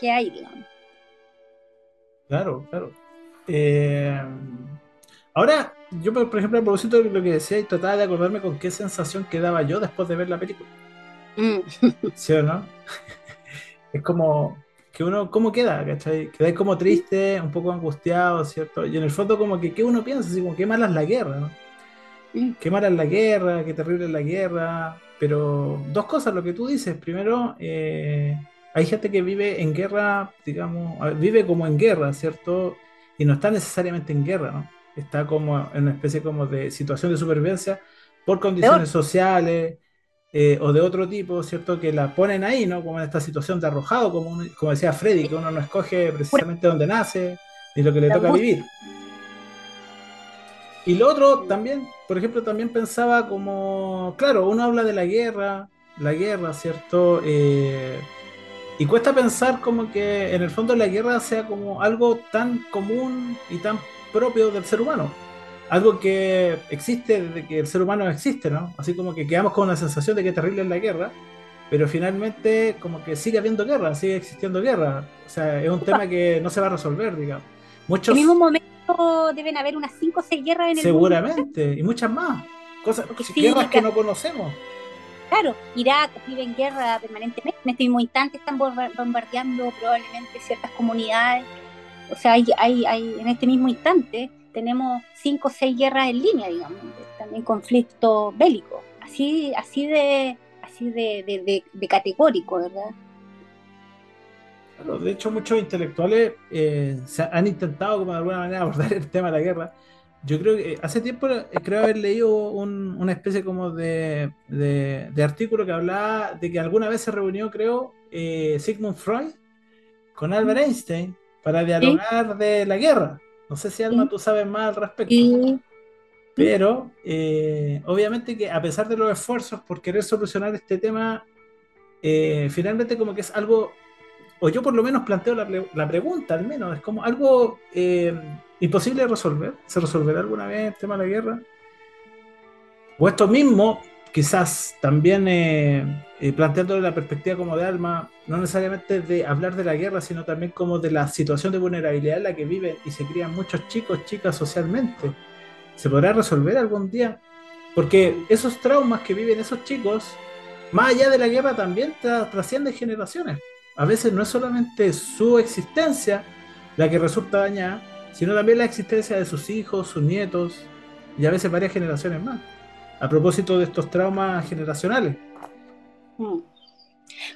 ¿qué hay, digamos? Claro, claro. Eh, ahora, yo por por ejemplo, a propósito de lo que decía, y trataba de acordarme con qué sensación quedaba yo después de ver la película. Mm. ¿Sí o no? Es como que uno, ¿cómo queda? ¿Cachai? Queda como triste, un poco angustiado, ¿cierto? Y en el fondo como que, ¿qué uno piensa? Así como, qué mala es la guerra, ¿no? Mm. Qué mala es la guerra, qué terrible es la guerra. Pero dos cosas, lo que tú dices. Primero, eh, hay gente que vive en guerra, digamos, vive como en guerra, ¿cierto? Y no está necesariamente en guerra, ¿no? Está como en una especie como de situación de supervivencia por condiciones sociales, eh, o de otro tipo, ¿cierto? Que la ponen ahí, ¿no? Como en esta situación de arrojado, como, un- como decía Freddy, que uno no escoge precisamente dónde nace, ni lo que le toca vivir. Y lo otro también, por ejemplo, también pensaba como, claro, uno habla de la guerra, la guerra, ¿cierto? Eh, y cuesta pensar como que en el fondo la guerra sea como algo tan común y tan propio del ser humano. Algo que existe desde que el ser humano existe, ¿no? Así como que quedamos con la sensación de que terrible es la guerra, pero finalmente como que sigue habiendo guerra, sigue existiendo guerra. O sea, es un tema que no se va a resolver, digamos. En Muchos, el mismo momento deben haber unas 5 o 6 guerras en el mundo. seguramente, y muchas más. Cosas, sí, guerras que no conocemos. Claro, Irak vive en guerra permanentemente. En este mismo instante están bomba- bombardeando probablemente ciertas comunidades. O sea, hay, hay, hay, en este mismo instante tenemos cinco o seis guerras en línea, digamos, también conflictos bélicos. Así, así de, así de, de, de- de categórico, ¿verdad? De hecho, muchos intelectuales eh, se han intentado como de alguna manera abordar el tema de la guerra. Yo creo que eh, hace tiempo eh, creo haber leído un- una especie como de, de- de artículo que hablaba de que alguna vez se reunió, creo, eh, Sigmund Freud con Albert Einstein para dialogar de la guerra. No sé si Alma Sí. tú sabes más al respecto. Pero eh, obviamente que a pesar de los esfuerzos por querer solucionar este tema, eh, finalmente como que es algo, o yo por lo menos planteo la, la pregunta al menos, es como algo eh, imposible de resolver. ¿Se resolverá alguna vez el tema de la guerra? O esto mismo, quizás también eh, eh, planteándole la perspectiva como de alma, no necesariamente de hablar de la guerra, sino también como de la situación de vulnerabilidad en la que viven y se crían muchos chicos, chicas socialmente. ¿Se podrá resolver algún día? Porque esos traumas que viven esos chicos, más allá de la guerra, también tra- trascienden generaciones. A veces no es solamente su existencia la que resulta dañada, sino también la existencia de sus hijos, sus nietos y a veces varias generaciones más. A propósito de estos traumas generacionales. Mm.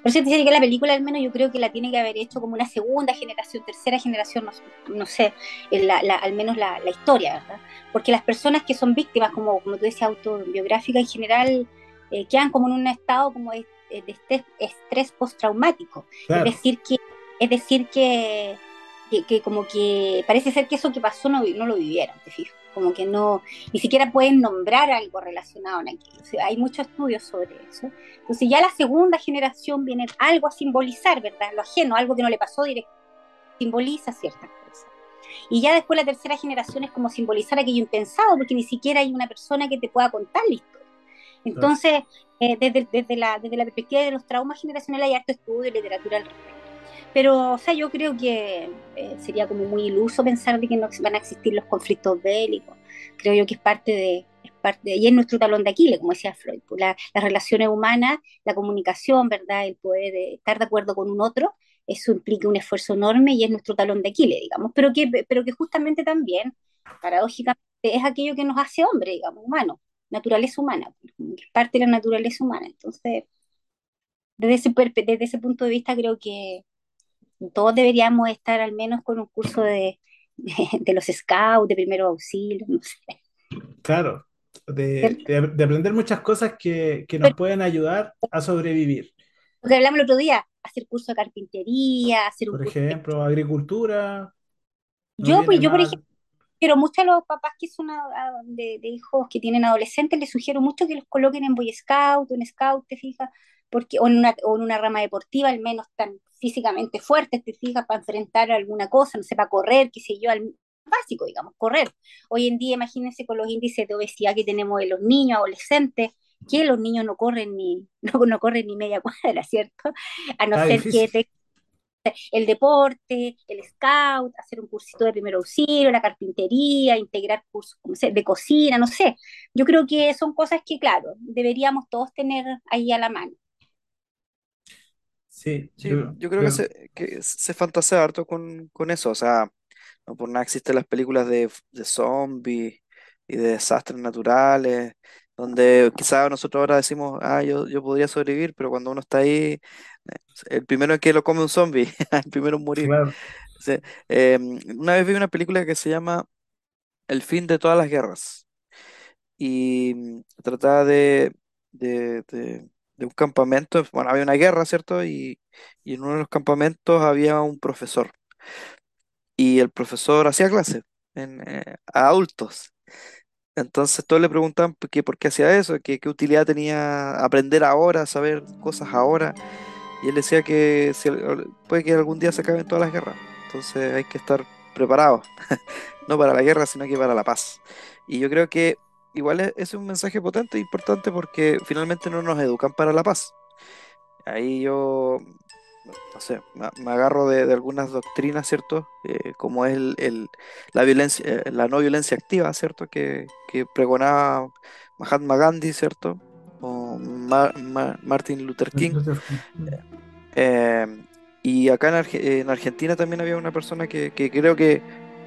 Por eso te decía que la película, al menos, yo creo que la tiene que haber hecho como una segunda generación, tercera generación, no, no sé, la- la- al menos la, la historia, ¿verdad? Porque las personas que son víctimas, como, como tú decías, autobiográfica en general, eh, quedan como en un estado como de, de estrés, estrés postraumático. Claro, Es decir, que, es decir que, que, que como que parece ser que eso que pasó no, no lo vivieron, te fijas. Como que no, ni siquiera pueden nombrar algo relacionado a aquello. Hay muchos estudios sobre eso. Entonces ya la segunda generación viene algo a simbolizar, ¿verdad? Lo ajeno, algo que no le pasó directo, simboliza ciertas cosas. Y ya después la tercera generación es como simbolizar aquello impensado, porque ni siquiera hay una persona que te pueda contar la historia. Entonces, eh, desde, desde, la, desde la perspectiva de los traumas generacionales hay harto estudio y literatura al respecto. Pero, o sea, yo creo que eh, sería como muy iluso pensar de que no van a existir los conflictos bélicos. Creo yo que es parte de, es parte, y es nuestro talón de Aquiles, como decía Freud. pues, la- las relaciones humanas, la comunicación, ¿verdad? El poder eh, estar de acuerdo con un otro, eso implica un esfuerzo enorme y es nuestro talón de Aquiles, digamos. Pero que, pero que justamente también, paradójicamente, es aquello que nos hace hombre, digamos, humano, naturaleza humana, es parte de la naturaleza humana. Entonces, desde ese, desde ese punto de vista, creo que todos deberíamos estar al menos con un curso de, de, de los scouts, de primeros auxilios, no sé. claro. De, de- de aprender muchas cosas que, que nos pueden ayudar a sobrevivir. Lo que hablamos el otro día, hacer curso de carpintería, hacer un Por curso de... ejemplo, agricultura. no Yo, pues, yo, por ejemplo, pero muchos de los papás que son a- a- de, de hijos que tienen adolescentes, les sugiero mucho que los coloquen en Boy Scout, en Scout, te fijas, porque, o, en una, o en una rama deportiva, al menos tan físicamente fuerte, te fijas, para enfrentar alguna cosa, no sé, para correr, qué sé yo, al básico, digamos, correr. Hoy en día, imagínense con los índices de obesidad que tenemos en los niños, adolescentes, que los niños no corren ni, no, no corren ni media cuadra, ¿cierto? A no ser que te el deporte, el scout, hacer un cursito de primer auxilio, la carpintería, integrar cursos sé, de cocina, no sé. Yo creo que son cosas que, claro, deberíamos todos tener ahí a la mano. Sí, Sí, yo, yo creo que se, que se fantasea harto con, con eso, o sea, no por nada existen las películas de, de zombies y de desastres naturales, donde quizás nosotros ahora decimos, ah, yo, yo podría sobrevivir, pero cuando uno está ahí, eh, el primero que lo come un zombie, el primero en morir. claro. Eh, una vez vi una película que se llama El fin de todas las guerras y mm, trataba de, de, de un campamento, bueno, había una guerra, ¿cierto? Y, y en uno de los campamentos había un profesor. Y el profesor hacía clases eh, a adultos. Entonces todos le preguntaban qué, por qué hacía eso, qué, utilidad tenía aprender ahora, saber cosas ahora. Y él decía que puede que algún día se acaben todas las guerras. Entonces hay que estar preparados, no para la guerra, sino que para la paz. Y yo creo que igual es, es un mensaje potente e importante porque finalmente no nos educan para la paz. Ahí yo, no sé, me, agarro de, de algunas doctrinas, ¿cierto? Eh, como es el, el- la violencia, eh, la no violencia activa, ¿cierto? Que, que pregonaba Mahatma Gandhi, ¿cierto? O Ma- Ma- Martin Luther King. Luther King. Eh, y acá en, Arge- en Argentina también había una persona que, que creo que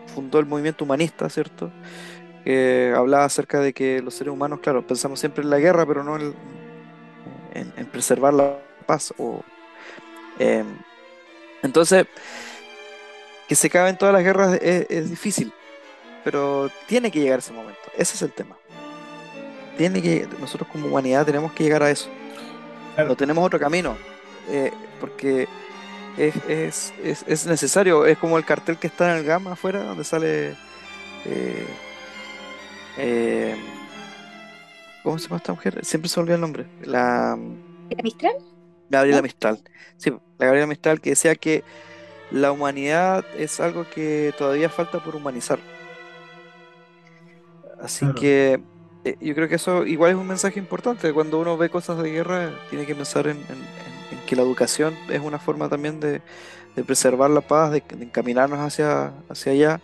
fundó el movimiento humanista, ¿cierto? Que hablaba acerca de que los seres humanos, claro, pensamos siempre en la guerra, pero no en, en- en preservar la paz. O, eh, entonces, que se acaben todas las guerras es, es difícil, pero tiene que llegar ese momento. Ese es el tema. Tiene que, nosotros como humanidad tenemos que llegar a eso. Claro. No tenemos otro camino, eh, porque es, es, es, es necesario. Es como el cartel que está en el Gama afuera, donde sale. eh, eh, ¿cómo se llama esta mujer? Siempre se me olvida el nombre. La ¿Era Mistral? Gabriela ¿No? Mistral. Sí, la Gabriela Mistral que decía que la humanidad es algo que todavía falta por humanizar. Así Claro. que eh, yo creo que eso igual es un mensaje importante. Cuando uno ve cosas de guerra, tiene que pensar en, en- en- en que la educación es una forma también de, de preservar la paz, de, de encaminarnos hacia, hacia allá.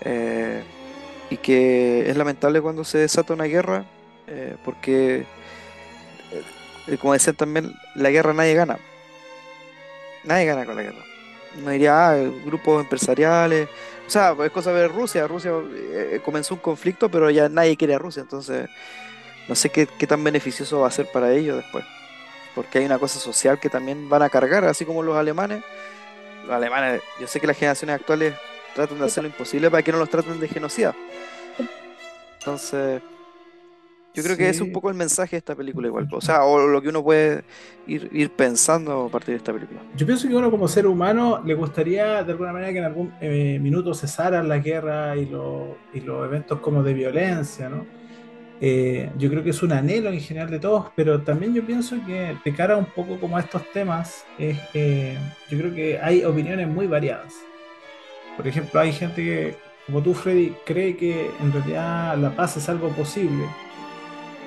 eh, y que es lamentable cuando se desata una guerra, eh, porque, eh, como decían también, la guerra nadie gana. Nadie gana con la guerra. Uno diría, ah, grupos empresariales. O sea, es cosa de Rusia. Rusia eh, comenzó un conflicto, pero ya nadie quiere a Rusia. Entonces, no sé qué, qué tan beneficioso va a ser para ellos después. Porque hay una cosa social que también van a cargar, así como los alemanes. Los alemanes, yo sé que las generaciones actuales tratan de hacer lo imposible para que no los traten de genocida. Entonces, yo creo que es un Sí. poco el mensaje de esta película igual. O sea, o lo que uno puede ir, ir pensando a partir de esta película. Yo pienso que uno como ser humano le gustaría de alguna manera que en algún eh, minuto cesaran las guerras y, lo- y los eventos como de violencia, ¿no? Eh, yo creo que es un anhelo en general de todos, pero también yo pienso que de cara un poco como a estos temas, es, eh, yo creo que hay opiniones muy variadas. Por ejemplo, hay gente que, como tú, Freddy, cree que en realidad la paz es algo posible.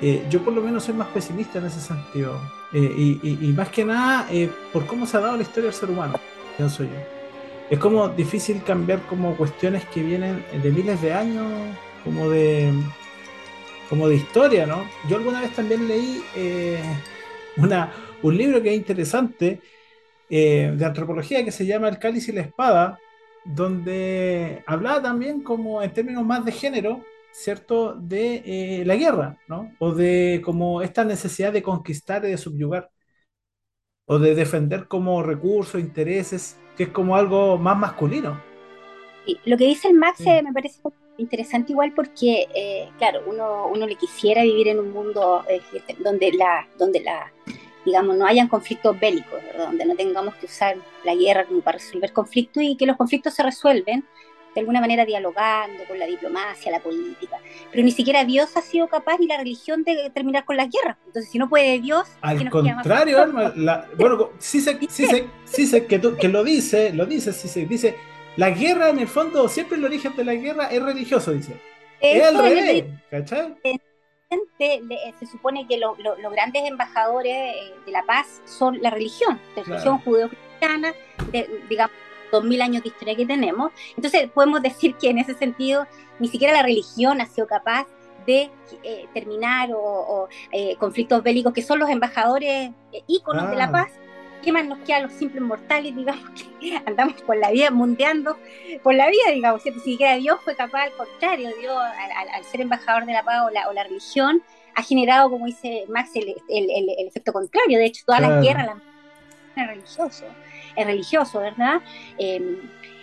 Eh, yo por lo menos soy más pesimista en ese sentido. Eh, y, y- y más que nada eh, por cómo se ha dado la historia del ser humano, pienso yo. Es como difícil cambiar como cuestiones que vienen de miles de años, como de, como de historia, ¿no? Yo alguna vez también leí eh, una, un libro que es interesante eh, de antropología que se llama El cáliz y la espada, donde hablaba también como en términos más de género, ¿cierto? De eh, la guerra, ¿no? O de como esta necesidad de conquistar y de subyugar, o de defender como recursos, intereses, que es como algo más masculino. Sí, Lo que dice el Max Sí. eh, me parece interesante igual porque, eh, claro, uno, uno le quisiera vivir en un mundo eh, donde la, donde la, digamos, no hayan conflictos bélicos, ¿verdad? donde no tengamos que usar la guerra como para resolver conflictos y que los conflictos se resuelven de alguna manera dialogando con la diplomacia, la política. Pero ni siquiera Dios ha sido capaz ni la religión de terminar con las guerras. Entonces, si no puede Dios, ¿qué Al nos contrario, Alma, la- bueno, sí sé, sí sé, sí sé que, tú- que lo dice, lo dice, sí sé, dice, la guerra en el fondo, siempre el origen de la guerra es religioso, dice. Es al Eso es el revés, ¿cachai? Le- se supone que lo- lo- los grandes embajadores eh, de la paz son la religión, la Claro. religión judeo-cristiana, de, digamos, dos mil años de historia que tenemos. Entonces podemos decir que en ese sentido ni siquiera la religión ha sido capaz de eh, terminar o, o, eh, conflictos bélicos que son los embajadores eh, íconos de la Claro. paz. ¿Qué más nos queda a los simples mortales, digamos, que andamos por la vida mundeando por la vida, digamos, ¿cierto? Si siquiera Dios fue capaz, al contrario, Dios, al, al- al ser embajador de la paz o la, o la religión, ha generado, como dice Max, el, el- el- el efecto contrario. De hecho, todas Claro. las guerras, es religioso, es religioso, ¿verdad? Eh,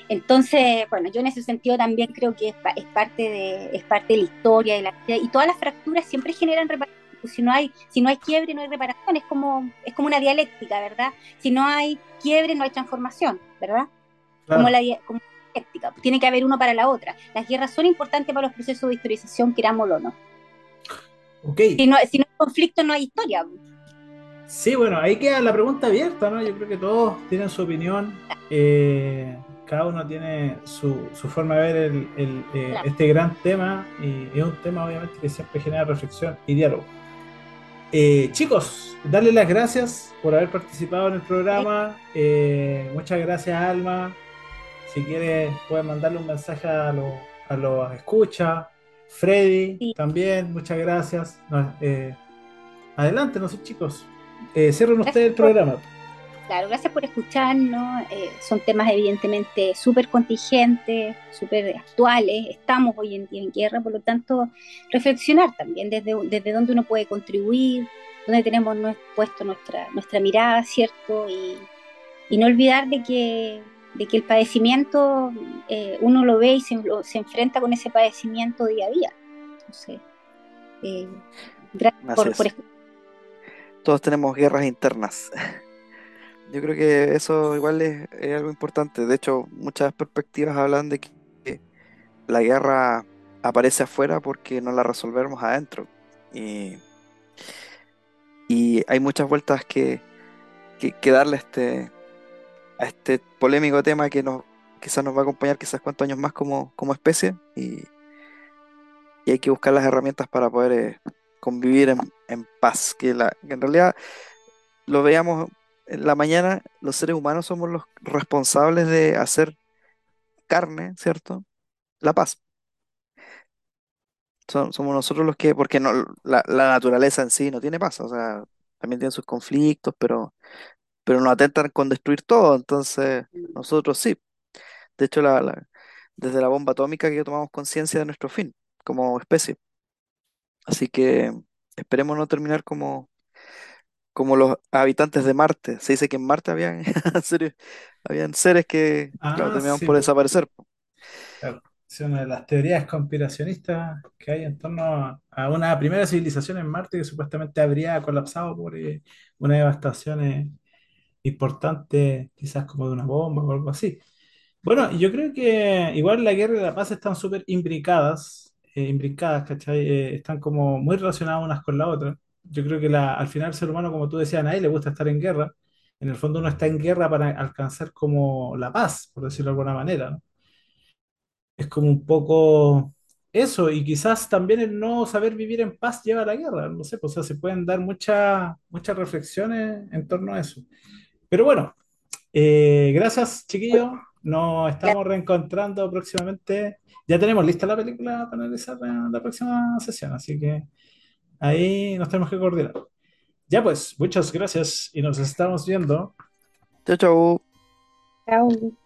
entonces, bueno, yo en ese sentido también creo que es, es parte de es parte de la historia de la, y todas las fracturas siempre generan repa- pues si no hay, si no hay quiebre, no hay reparación, es como, es como una dialéctica, ¿verdad? Si no hay quiebre, no hay transformación, ¿verdad? Como la como dialéctica, tiene que haber uno para la otra. Las guerras son importantes para los procesos de historización, querámoslo o no. Okay. Si no, si no hay conflicto, no hay historia. Sí, bueno, ahí queda la pregunta abierta, ¿no? Yo creo que todos tienen su opinión. Eh, cada uno tiene su, su forma de ver el, el, eh, Claro. este gran tema y es un tema obviamente que siempre genera reflexión y diálogo. Eh, chicos, darles las gracias por haber participado en el programa. Eh, muchas gracias, Alma. Si quieres, puedes mandarle un mensaje a los a escucha. Freddy, Sí. también, muchas gracias. No, eh, adelante, no sé, chicos. Eh, cierren ustedes el programa. Claro, gracias por escucharnos. eh, son temas evidentemente súper contingentes, súper actuales. Estamos hoy en día en guerra, por lo tanto, reflexionar también desde, desde dónde uno puede contribuir, dónde tenemos nue- puesto nuestra, nuestra mirada, ¿cierto? Y, y no olvidar de que, de que el padecimiento eh, uno lo ve y se, lo- se enfrenta con ese padecimiento día a día. Entonces, eh, gracias por, por escuchar. Todos tenemos guerras internas. Yo creo que eso igual es, algo importante. De hecho, muchas perspectivas hablan de que la guerra aparece afuera porque no la resolvemos adentro. Y, y hay muchas vueltas que, que, darle a este, a este polémico tema que nos, quizás nos va a acompañar quizás cuantos años más como, como especie. Y, y hay que buscar las herramientas para poder eh, convivir en, paz. Que, en realidad lo veamos en la mañana, los seres humanos somos los responsables de hacer carne, ¿cierto? La paz. Somos nosotros los que, porque la naturaleza en sí no tiene paz, o sea, también tiene sus conflictos, pero, pero no atentan con destruir todo, entonces nosotros sí. De hecho, la, la- desde la bomba atómica que tomamos conciencia de nuestro fin como especie. Así que esperemos no terminar como, como los habitantes de Marte. Se dice que en Marte habían, en serio, habían seres que, claro, Ah, sí, por po. desaparecer. Claro, es una de las teorías conspiracionistas que hay en torno a, una primera civilización en Marte que supuestamente habría colapsado por eh, una devastación eh, importante, quizás como de una bomba o algo así. Bueno, yo creo que igual la guerra y la paz están súper imbricadas, eh, imbricadas, ¿cachai? Están como muy relacionadas unas con la otra. Yo creo que la, al final el ser humano, como tú decías, a nadie le gusta estar en guerra. En el fondo uno está en guerra para alcanzar como la paz, por decirlo de alguna manera, ¿no? Es como un poco eso, y quizás también el no saber vivir en paz lleva a la guerra, no sé, pues, o sea, se pueden dar muchas muchas reflexiones en torno a eso. Pero bueno, eh, gracias, chiquillos. Nos estamos reencontrando próximamente. Ya tenemos lista la película para analizar la, próxima sesión, así que ahí nos tenemos que coordinar. Ya pues, muchas gracias y nos estamos viendo. Chau, chau. Chao.